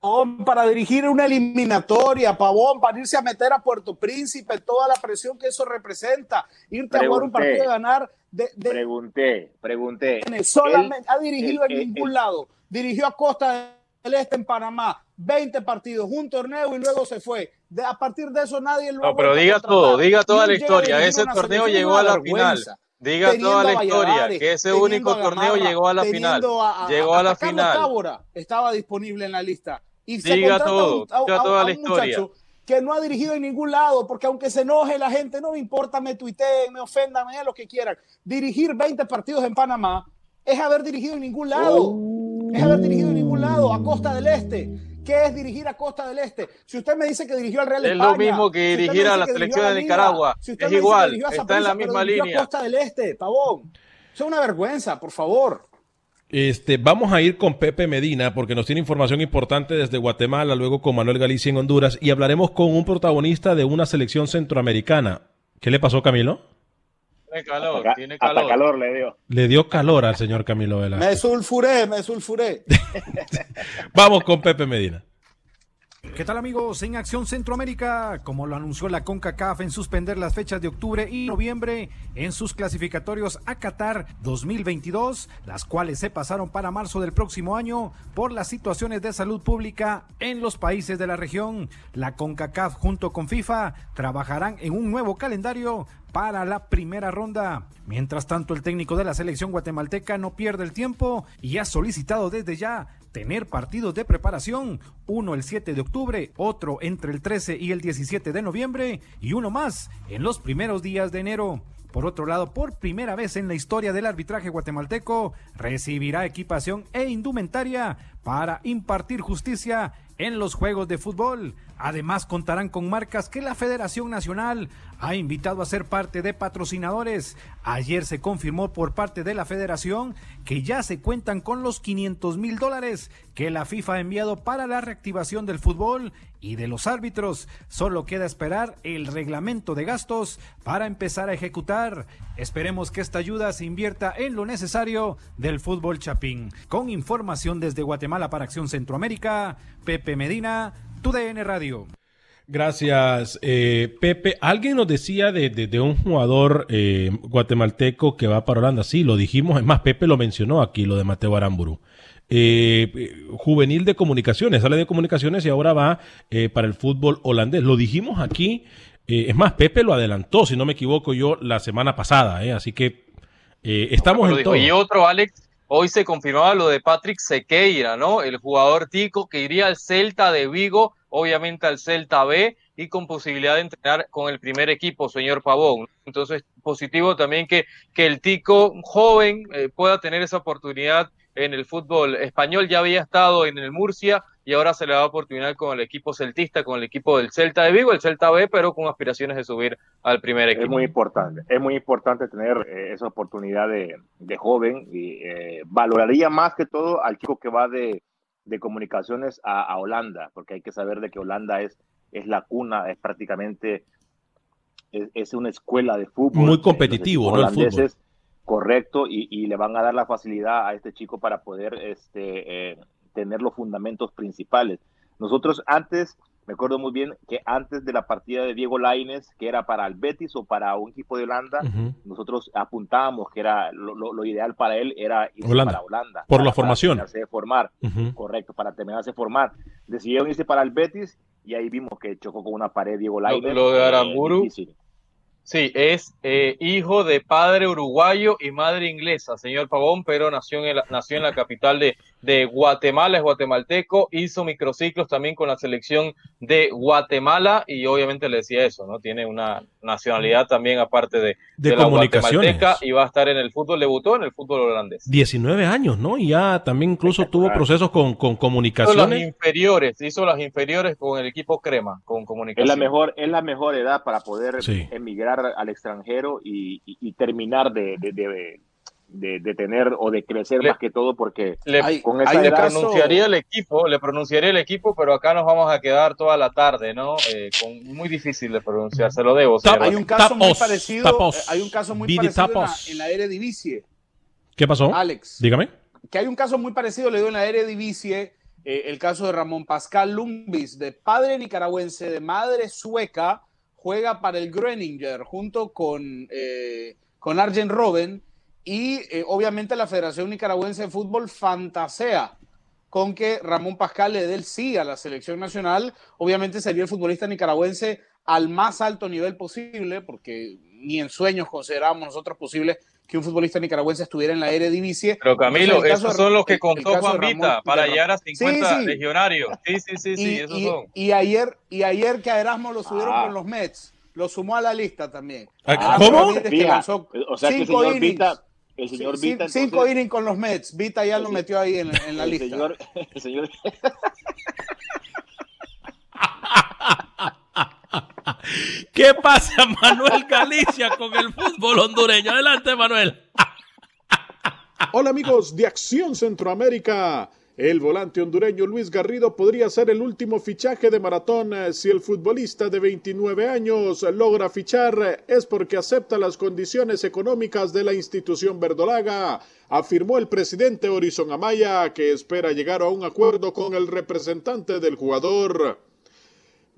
Pavón para dirigir una eliminatoria, Pavón para irse a meter a Puerto Príncipe, toda la presión que eso representa, irte a jugar un Pregunté. partido y ganar de, de- Pregunté, pregunté. solamente, Él- ha dirigido él- en él- ningún lado, dirigió a Costa del Este en Panamá, 20 partidos, un torneo y luego se fue. De, a partir de eso nadie lo No, pero diga todo, diga toda la historia. Ese torneo llegó a la final. Diga toda la historia, que ese único torneo llegó a la final. teniendo a- a- Llegó a la final. Tábora estaba disponible en la lista. Y se Diga todo, a un- a, diga a- toda a la historia. muchacho que no ha dirigido en ningún lado, porque aunque se enoje la gente, no me importa, me tuiteen, me ofendan, me digan lo que quieran. Dirigir 20 partidos en Panamá es haber dirigido en ningún lado. Es haber dirigido en ningún lado, a Costa del Este. ¿Qué es dirigir a Costa del Este? Si usted me dice que dirigió al Real Es España, lo mismo que si dirigir a la selección de Nicaragua. si usted Es igual, dirigió a está en la misma dirigió a línea. Costa del Este, pavón. Eso es una vergüenza, por favor. Este, vamos a ir con Pepe Medina porque nos tiene información importante desde Guatemala, luego con Manuel Galicia en Honduras y hablaremos con un protagonista de una selección centroamericana. ¿Qué le pasó, Camilo? Tiene calor, Hasta, tiene hasta calor. le dio. Le dio calor al señor Camilo Me Velázquez. sulfuré, me sulfuré. Vamos con Pepe Medina. ¿Qué tal amigos? En Acción Centroamérica, como lo anunció la CONCACAF en suspender las fechas de octubre y noviembre en sus clasificatorios a Qatar 2022, las cuales se pasaron para marzo del próximo año por las situaciones de salud pública en los países de la región. La CONCACAF junto con FIFA trabajarán en un nuevo calendario para la primera ronda. Mientras tanto, el técnico de la selección guatemalteca no pierde el tiempo y ha solicitado desde ya tener partidos de preparación, uno el 7 de octubre, otro entre el 13 y el 17 de noviembre y uno más en los primeros días de enero. Por otro lado, por primera vez en la historia del arbitraje guatemalteco, recibirá equipación e indumentaria para impartir justicia en los juegos de fútbol. Además, contarán con marcas que la Federación Nacional ha invitado a ser parte de patrocinadores. Ayer se confirmó por parte de la Federación que ya se cuentan con los 500 mil dólares que la FIFA ha enviado para la reactivación del fútbol y de los árbitros. Solo queda esperar el reglamento de gastos para empezar a ejecutar. Esperemos que esta ayuda se invierta en lo necesario del fútbol chapín. Con información desde Guatemala para Acción Centroamérica, Pepe Medina, TUDN Radio. Gracias, eh, Pepe. Alguien nos decía de, un jugador eh, guatemalteco que va para Holanda. Sí, lo dijimos. Es más, Pepe lo mencionó aquí, lo de Mateo Aramburu. Eh, juvenil de comunicaciones, sale de comunicaciones y ahora va eh, para el fútbol holandés. Lo dijimos aquí. eh, es más, Pepe lo adelantó, si no me equivoco yo, la semana pasada. eh, así que eh, estamos Lo en todo. Y otro, Alex, hoy se confirmaba lo de Patrick Sequeira, ¿no? El jugador tico que iría al Celta de Vigo, obviamente al Celta B, y con posibilidad de entrenar con el primer equipo, señor Pavón. Entonces, positivo también que, que el tico joven eh, pueda tener esa oportunidad en el fútbol español. Ya había estado en el Murcia y ahora se le da oportunidad con el equipo celtista, con el equipo del Celta de Vigo, el Celta B, pero con aspiraciones de subir al primer equipo. Es muy importante, es muy importante tener eh, esa oportunidad de, de joven y eh, valoraría más que todo al chico que va de, de comunicaciones a, a Holanda, porque hay que saber de que Holanda es, es la cuna, es prácticamente, es, es una escuela de fútbol. Muy competitivo, ¿no? El fútbol. Correcto, y, y le van a dar la facilidad a este chico para poder este, eh, tener los fundamentos principales. Nosotros antes, me acuerdo muy bien que antes de la partida de Diego Laines, que era para el Betis o para un equipo de Holanda, nosotros apuntábamos que era lo, lo- lo ideal para él era irse Holanda. para Holanda. Por para- la para formación. terminarse de formar. Correcto, para terminarse de formar. Decidieron irse para el Betis y ahí vimos que chocó con una pared Diego Laines. lo de eh, Aramburu. difícil. Sí, es eh, hijo de padre uruguayo y madre inglesa, señor Pavón, pero nació en, nació en la capital de, de Guatemala, es guatemalteco, hizo microciclos también con la selección de Guatemala y obviamente le decía eso, ¿no? Tiene una nacionalidad también aparte de, De la comunicaciones. guatemalteca y va a estar en el fútbol, debutó en el fútbol holandés. 19 años, ¿no? Y ya también incluso tuvo procesos con, con Hizo las comunicaciones. inferiores, hizo las inferiores con el equipo Crema, con Es comunicación. la mejor, es la mejor edad para poder Sí. emigrar al extranjero y, y- y terminar de, de, de- de- tener o de crecer Le- más que todo porque Le, con esa edad caso- pronunciaría el equipo, le pronunciaría el equipo, pero acá nos vamos a quedar toda la tarde, ¿no? Eh, con muy difícil de pronunciar, se lo debo. Hay un caso muy Tapos, parecido, tapos. eh, hay un caso muy Vidi parecido en la, en la Eredivisie, ¿Qué pasó? Alex. Dígame. que hay un caso muy parecido, le digo en la Eredivisie, eh, el caso de Ramón Pascal Lumbis, de padre nicaragüense, de madre sueca, juega para el Groninger junto con, eh, con Arjen Robben y eh, obviamente la Federación Nicaragüense de Fútbol fantasea con que Ramón Pascal le dé el sí a la selección nacional. Obviamente sería el futbolista nicaragüense al más alto nivel posible, porque ni en sueños considerábamos nosotros posible que un futbolista nicaragüense estuviera en la Eredivisie. Pero Camilo, Entonces, esos de- son los que contó Juan Vita Ramón- para llegar a Sí, 50 sí. legionarios. Sí, sí, sí, sí, y, esos y- son. y ayer, y ayer que a Erasmo lo subieron Ah. con los Mets, lo sumó a la lista también. Ah, Erasmo ¿cómo? Que lanzó o sea que el señor innings. Vita, el señor Sí, Vita, cinco innings con los Mets. Vita ya lo Sí. metió ahí en, en la el lista. señor, el señor, ¿Qué pasa, Manuel Galicia, con el fútbol hondureño? Adelante, Manuel. Hola amigos de Acción Centroamérica. El volante hondureño Luis Garrido podría ser el último fichaje de maratón eh, si el futbolista de 29 años logra fichar eh, es porque acepta las condiciones económicas de la institución verdolaga, afirmó el presidente Horizon Amaya que espera llegar a un acuerdo con el representante del jugador.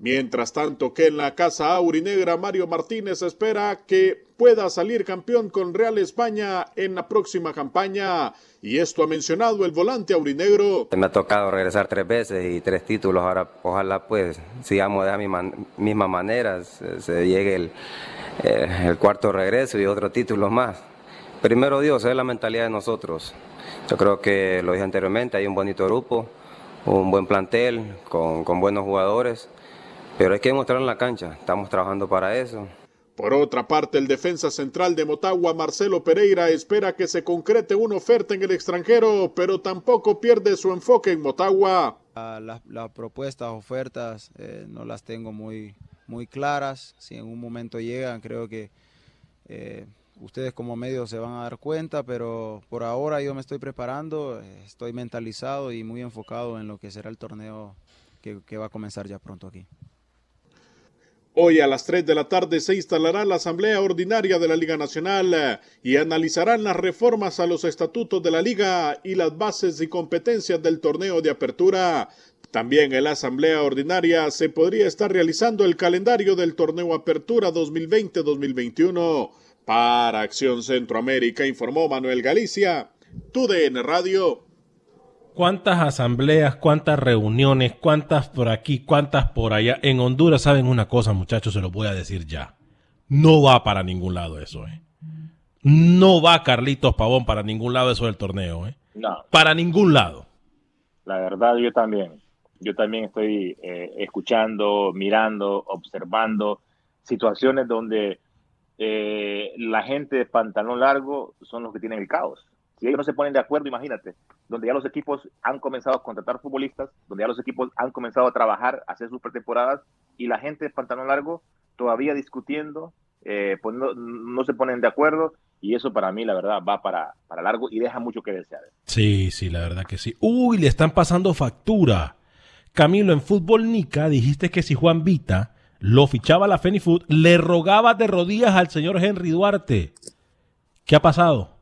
Mientras tanto que en la Casa Aurinegra Mario Martínez espera que pueda salir campeón con Real España en la próxima campaña. Y esto ha mencionado el volante aurinegro. Me ha tocado regresar tres veces y tres títulos. Ahora, ojalá pues sigamos de la misma, misma manera, se, se llegue el, eh, cuarto regreso y otro título más. Primero Dios, es la mentalidad de nosotros. Yo creo que lo dije anteriormente, hay un bonito grupo, un buen plantel con buenos jugadores, pero hay que demostrar en la cancha. Estamos trabajando para eso. Por otra parte, el defensa central de Motagua, Marcelo Pereira, espera que se concrete una oferta en el extranjero, pero tampoco pierde su enfoque en Motagua. Las, las propuestas, ofertas, eh, no las tengo muy, muy claras. Si en un momento llegan, creo que eh, ustedes como medios se van a dar cuenta, pero por ahora yo me estoy preparando, eh, estoy mentalizado y muy enfocado en lo que será el torneo que, que va a comenzar ya pronto aquí. Hoy a las 3 de la tarde se instalará la Asamblea Ordinaria de la Liga Nacional y analizarán las reformas a los estatutos de la Liga y las bases y competencias del torneo de apertura. También en la Asamblea Ordinaria se podría estar realizando el calendario del torneo Apertura 2020-2021. Para Acción Centroamérica informó Manuel Galicia, TUDN Radio. ¿Cuántas asambleas, cuántas reuniones, cuántas por aquí, cuántas por allá? En Honduras saben una cosa, muchachos, se los voy a decir ya. No va para ningún lado eso, ¿eh? No va Carlitos Pavón para ningún lado eso del torneo, ¿eh? no, Para ningún lado. la verdad yo también. Yo también estoy eh, escuchando, mirando, observando situaciones donde eh, la gente de pantalón largo son los que tienen el caos. Si ellos no se ponen de acuerdo, imagínate, donde ya los equipos han comenzado a contratar futbolistas, donde ya los equipos han comenzado a trabajar, a hacer sus pretemporadas, y la gente de pantalón largo todavía discutiendo, eh, pues no, no se ponen de acuerdo, y eso para mí, la verdad, va para, para largo y deja mucho que desear. Sí, sí, la verdad que sí. Uy, le están pasando factura. Camilo, en Fútbol Nica dijiste que si Juan Vita lo fichaba a la Fenifood, le rogaba de rodillas al señor Henry Duarte. ¿Qué ha pasado?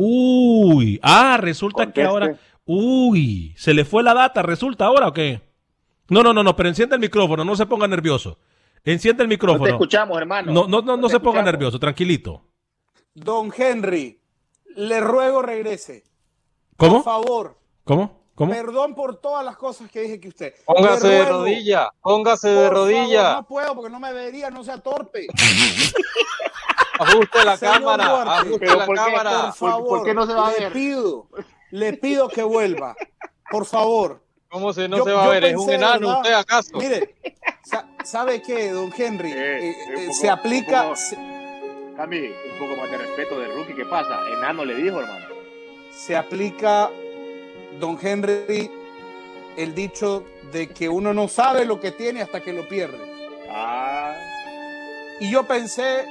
Uy, ah, resulta que ahora, uy, se le fue la data, resulta ahora o qué? No, no, no, no, pero enciende el micrófono, no se ponga nervioso. Enciende el No micrófono. te escuchamos, hermano. No, no, no, no se ponga nervioso, tranquilito. Don Henry, le ruego regrese. ¿Cómo? Por favor. ¿Cómo? ¿Cómo? Perdón por todas las cosas que dije que usted. Póngase de rodilla, póngase de rodilla. favor, no puedo porque no me vería, no sea torpe. Ajuste la Señor cámara, Duarte, ajuste Pero la ¿por qué? cámara. Por ¿Por- favor, por qué no se va a le ver? pido, le pido que vuelva. Por favor. ¿Cómo se no se va a ver? ¿Es un enano usted acaso? Mire, ¿sabe qué, don Henry? Eh, eh, se aplica. Cami, un poco más de respeto de rookie. ¿Qué pasa? Enano le dijo, hermano. Se aplica, don Henry, el dicho de que uno no sabe lo que tiene hasta que lo pierde. Ah. Y yo pensé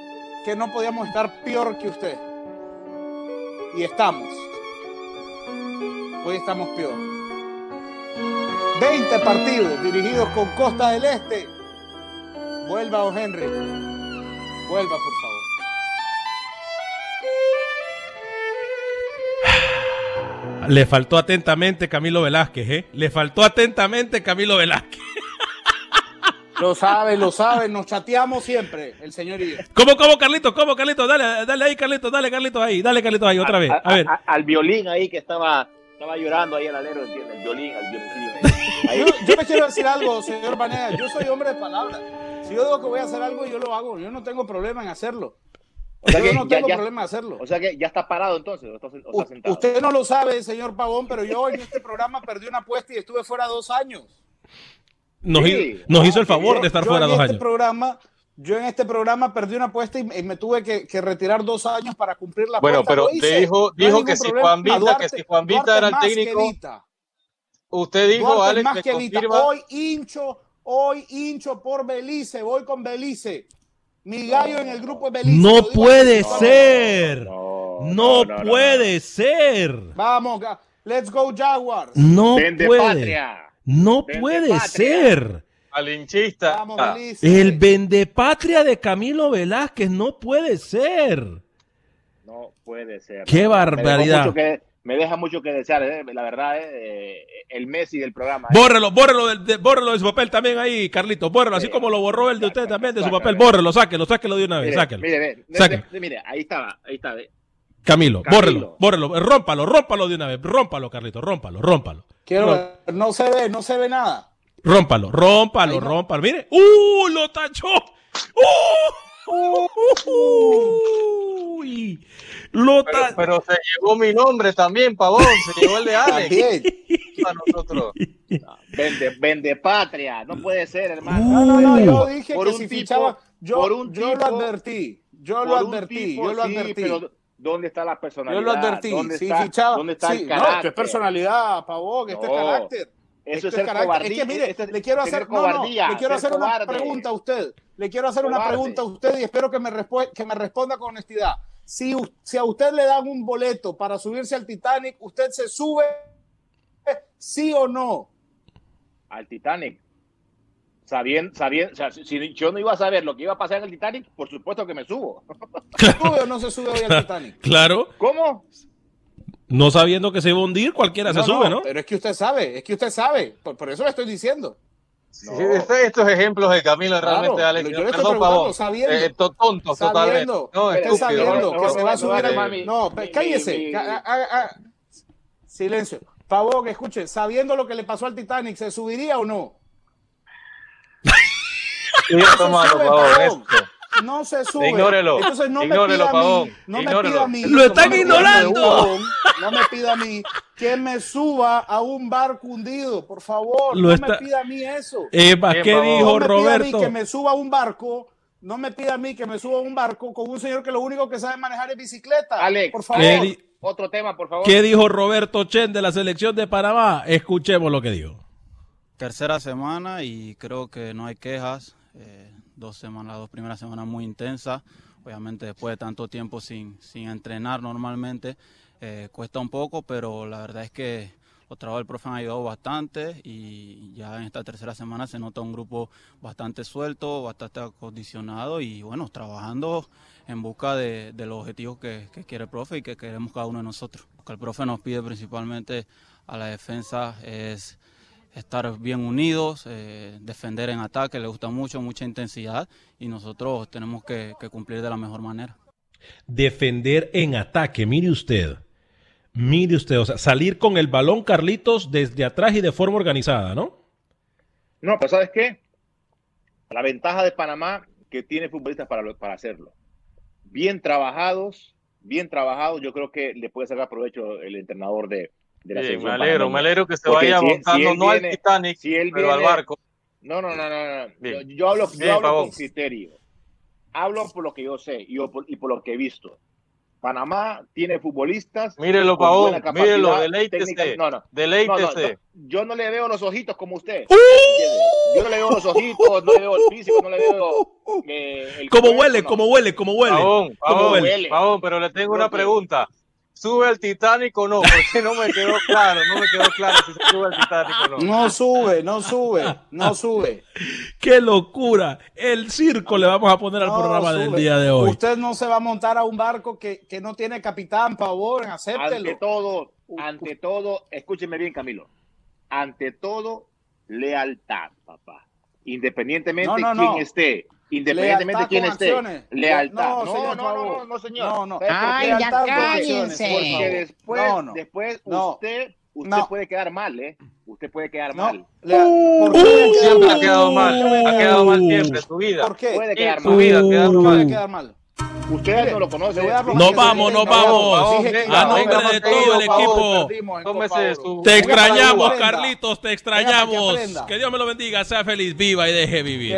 que no podíamos estar peor que usted. Y estamos. Hoy estamos peor. 20 partidos dirigidos con Costa del Este. Vuelva, don Henry. Vuelva, por favor. Le faltó atentamente Camilo Velázquez, ¿eh? Le faltó atentamente Camilo Velázquez. Lo sabe, lo sabe, nos chateamos siempre, el señor y ¿Cómo, cómo, Carlito? ¿Cómo, Carlito? Dale, dale ahí, Carlito, dale, Carlito, ahí, dale, Carlito, ahí, otra vez. A, ver. al violín ahí que estaba, estaba llorando ahí el alero, ¿entiendes? El violín, al violín. Yo, yo me quiero decir algo, señor Banea, yo soy hombre de palabra. Si yo digo que voy a hacer algo, yo lo hago, yo no tengo problema en hacerlo. O sea yo que no ya- tengo ya- problema en hacerlo. O sea que ya está parado entonces, o está, o está sentado. Usted no lo sabe, señor Pavón, pero yo en este programa perdí una apuesta y estuve fuera dos años. Nos, Sí. hi- nos hizo el Yo- favor de estar yo fuera en dos este años. Programa, yo en este programa perdí una apuesta y, y me tuve que, que retirar dos años para cumplir la Bueno, apuesta. pero Lo hice. te dijo, No dijo que si. Juan Vita, Duarte- que si Juan Vita Duarte era el técnico, Vita. usted dijo, Duarte Alex, más que confirma. Hoy hincho, hoy hincho por Belice, voy con Belice. Mi gallo en el grupo es Belice. No puede aquí. ser. No, puede ser. Vamos, let's go Jaguars. No Vende puede. patria. No Vende puede patria. ser. Malinchista. Vamos, Ah. El vendepatria de Camilo Velázquez no puede ser. No puede ser. Qué barbaridad. me deja mucho que desear, eh, la verdad, eh, eh, el Messi del programa. eh. Bórrelo, bórrelo, del- de, bórrelo de su papel también ahí, Carlito. Bórrelo, así como lo borró el de usted también de su papel. Bórrelo, sáquelo, sáquelo de una vez, Mire, sáquelo. mire, Sáquelo. ve, mire, ahí estaba, ahí está. ve. Camilo, Camilo. bórrelo, bórrelo, rómpalo, rómpalo de una vez. Rómpalo, Carlito, rómpalo, rómpalo. Quiero Róm- ver, no se ve, no se ve nada. Rómpalo, rómpalo, rómpalo. Mire, ¡uh! ¡Lo tachó! ¡Uh! ¡Uy! Lo Pero, ta- pero se llevó mi nombre también, Pavón, se llevó el de Alex. También. A nosotros. Vende, vende patria, no puede ser, hermano. No, no, no, yo dije Por que un si tipo- fichaba, yo, por un yo lo advertí, yo lo advertí, tipo, yo lo sí, advertí. pero ¿dónde está la personalidad? Yo lo advertí, ¿Dónde si está, fichaba, ¿Dónde está sí, el no, carácter? esto es personalidad, Pavón, esto es No, carácter. eso Esto es ser carácter. cobardía, Es que mire, es le quiero hacer, no, no, le quiero hacer una pregunta a usted. Le quiero hacer una pregunta a usted y espero que me, que me responda con honestidad. Si, si a usted le dan un boleto para subirse al Titanic, ¿usted se sube sí o no? Al Titanic. Sabiendo, sabiendo, o sea, si, si yo no iba a saber lo que iba a pasar en el Titanic, por supuesto que me subo. ¿Sube o no se sube hoy al Titanic? Claro, ¿Cómo? no sabiendo que se va a hundir, cualquiera se sube, ¿no? Pero es que usted sabe, es que usted sabe. Por, por eso le estoy diciendo. Sí, estos ejemplos de Camilo Claro, realmente, Alex, yo le estoy perdón, Pavón, sabiendo. eh, to- tontos totalmente. Sabiendo, No, usted estúpido. sabiendo No, que no, se va a subir mi- No, mi- cállese. mi- a- a- Silencio. Pavón, escuche, sabiendo lo que le pasó al Titanic, ¿se subiría o no? Tomando, esto. No se sube. Ignórelo. Entonces no Ignórelo, me pida a mí, no me pida a mí. Lo están ignorando. No me pida a mí que me suba a un barco hundido, por favor. Lo no está- me pida a mí eso. Eva, ¿qué dijo no me pida a mí Roberto? que me suba a un barco. No me pida a mí que me suba a un barco con un señor que lo único que sabe manejar es bicicleta. Alex, por favor. ¿Qué, di- Otro tema, por favor. qué dijo Roberto Chen de la selección de Panamá? Escuchemos lo que dijo. Tercera semana y creo que no hay quejas. Eh, dos semanas, las dos primeras semanas muy intensas. Obviamente después de tanto tiempo sin, sin entrenar normalmente eh, cuesta un poco, pero la verdad es que los trabajos del profe han ayudado bastante y ya en esta tercera semana se nota un grupo bastante suelto, bastante acondicionado y bueno, trabajando en busca de, los objetivos que, que quiere el profe y que queremos cada uno de nosotros. Lo que el profe nos pide principalmente a la defensa es estar bien unidos, eh, defender en ataque, le gusta mucho, mucha intensidad y nosotros tenemos que, que cumplir de la mejor manera. Defender en ataque, mire usted. Mire usted, o sea, salir con el balón, Carlitos, desde atrás y de forma organizada, ¿no? No, pero ¿sabes qué? La ventaja de Panamá que tiene futbolistas para, lo- para hacerlo. Bien trabajados, bien trabajados, yo creo que le puede sacar provecho el entrenador de, de la Sí, selección me alegro, panameña. me alegro que se Porque vaya si- montando si él no al viene- Titanic, si él pero al viene- barco. No, no, no, no, no. Yo, hablo, yo Bien, hablo Pavón. con criterio. Hablo por lo que yo sé y, yo por, y por lo que he visto. Panamá tiene futbolistas. Mírelo, Pavón, mírelo, deleítese. No, no. deleítese. No, no, no. Yo no le veo los ojitos como usted. Yo no le veo los ojitos, no le veo el físico, no le veo. eh, el ¿Cómo cuerpo, huele? no. ¿Cómo huele? ¿Cómo huele? Pavón, ¿Cómo Pavón, huele? Pavón, pero le tengo una pregunta. ¿Sube el Titanic o no? Porque no me quedó claro, no me quedó claro si se sube el Titanic o no. No sube, no sube, no sube. ¡Qué locura! El circo le vamos a poner al No programa del día de hoy. Usted no se va a montar a un barco que, que no tiene capitán, favor, acéptelo. Ante todo, ante todo, escúcheme bien, Camilo. Ante todo, lealtad, papá. Independientemente No, no, quién no. esté, independientemente Lealtad quién esté, acciones. lealtad. No, No, señor no, no, señor. No, no. ¿Sabe por Ay, ya cállense. Porque después, No, no. después No. usted, usted No. puede quedar mal, ¿eh? Usted puede quedar No. mal. Lea- ¿Por qué voy a quedar Siempre ha quedado mal, ¿Por qué voy a ha quedado mal siempre en su vida. ¿Por qué? Puede quedar su mal. vida ha quedado ¿Por qué voy a mal. quedar mal? Usted no lo conoce. Le voy a dar los Nos vamos, nos No, vamos. A nombre de todo el equipo. su- Te extrañamos. Carlitos, te extrañamos. Que Dios me lo bendiga, sea feliz, viva y deje vivir.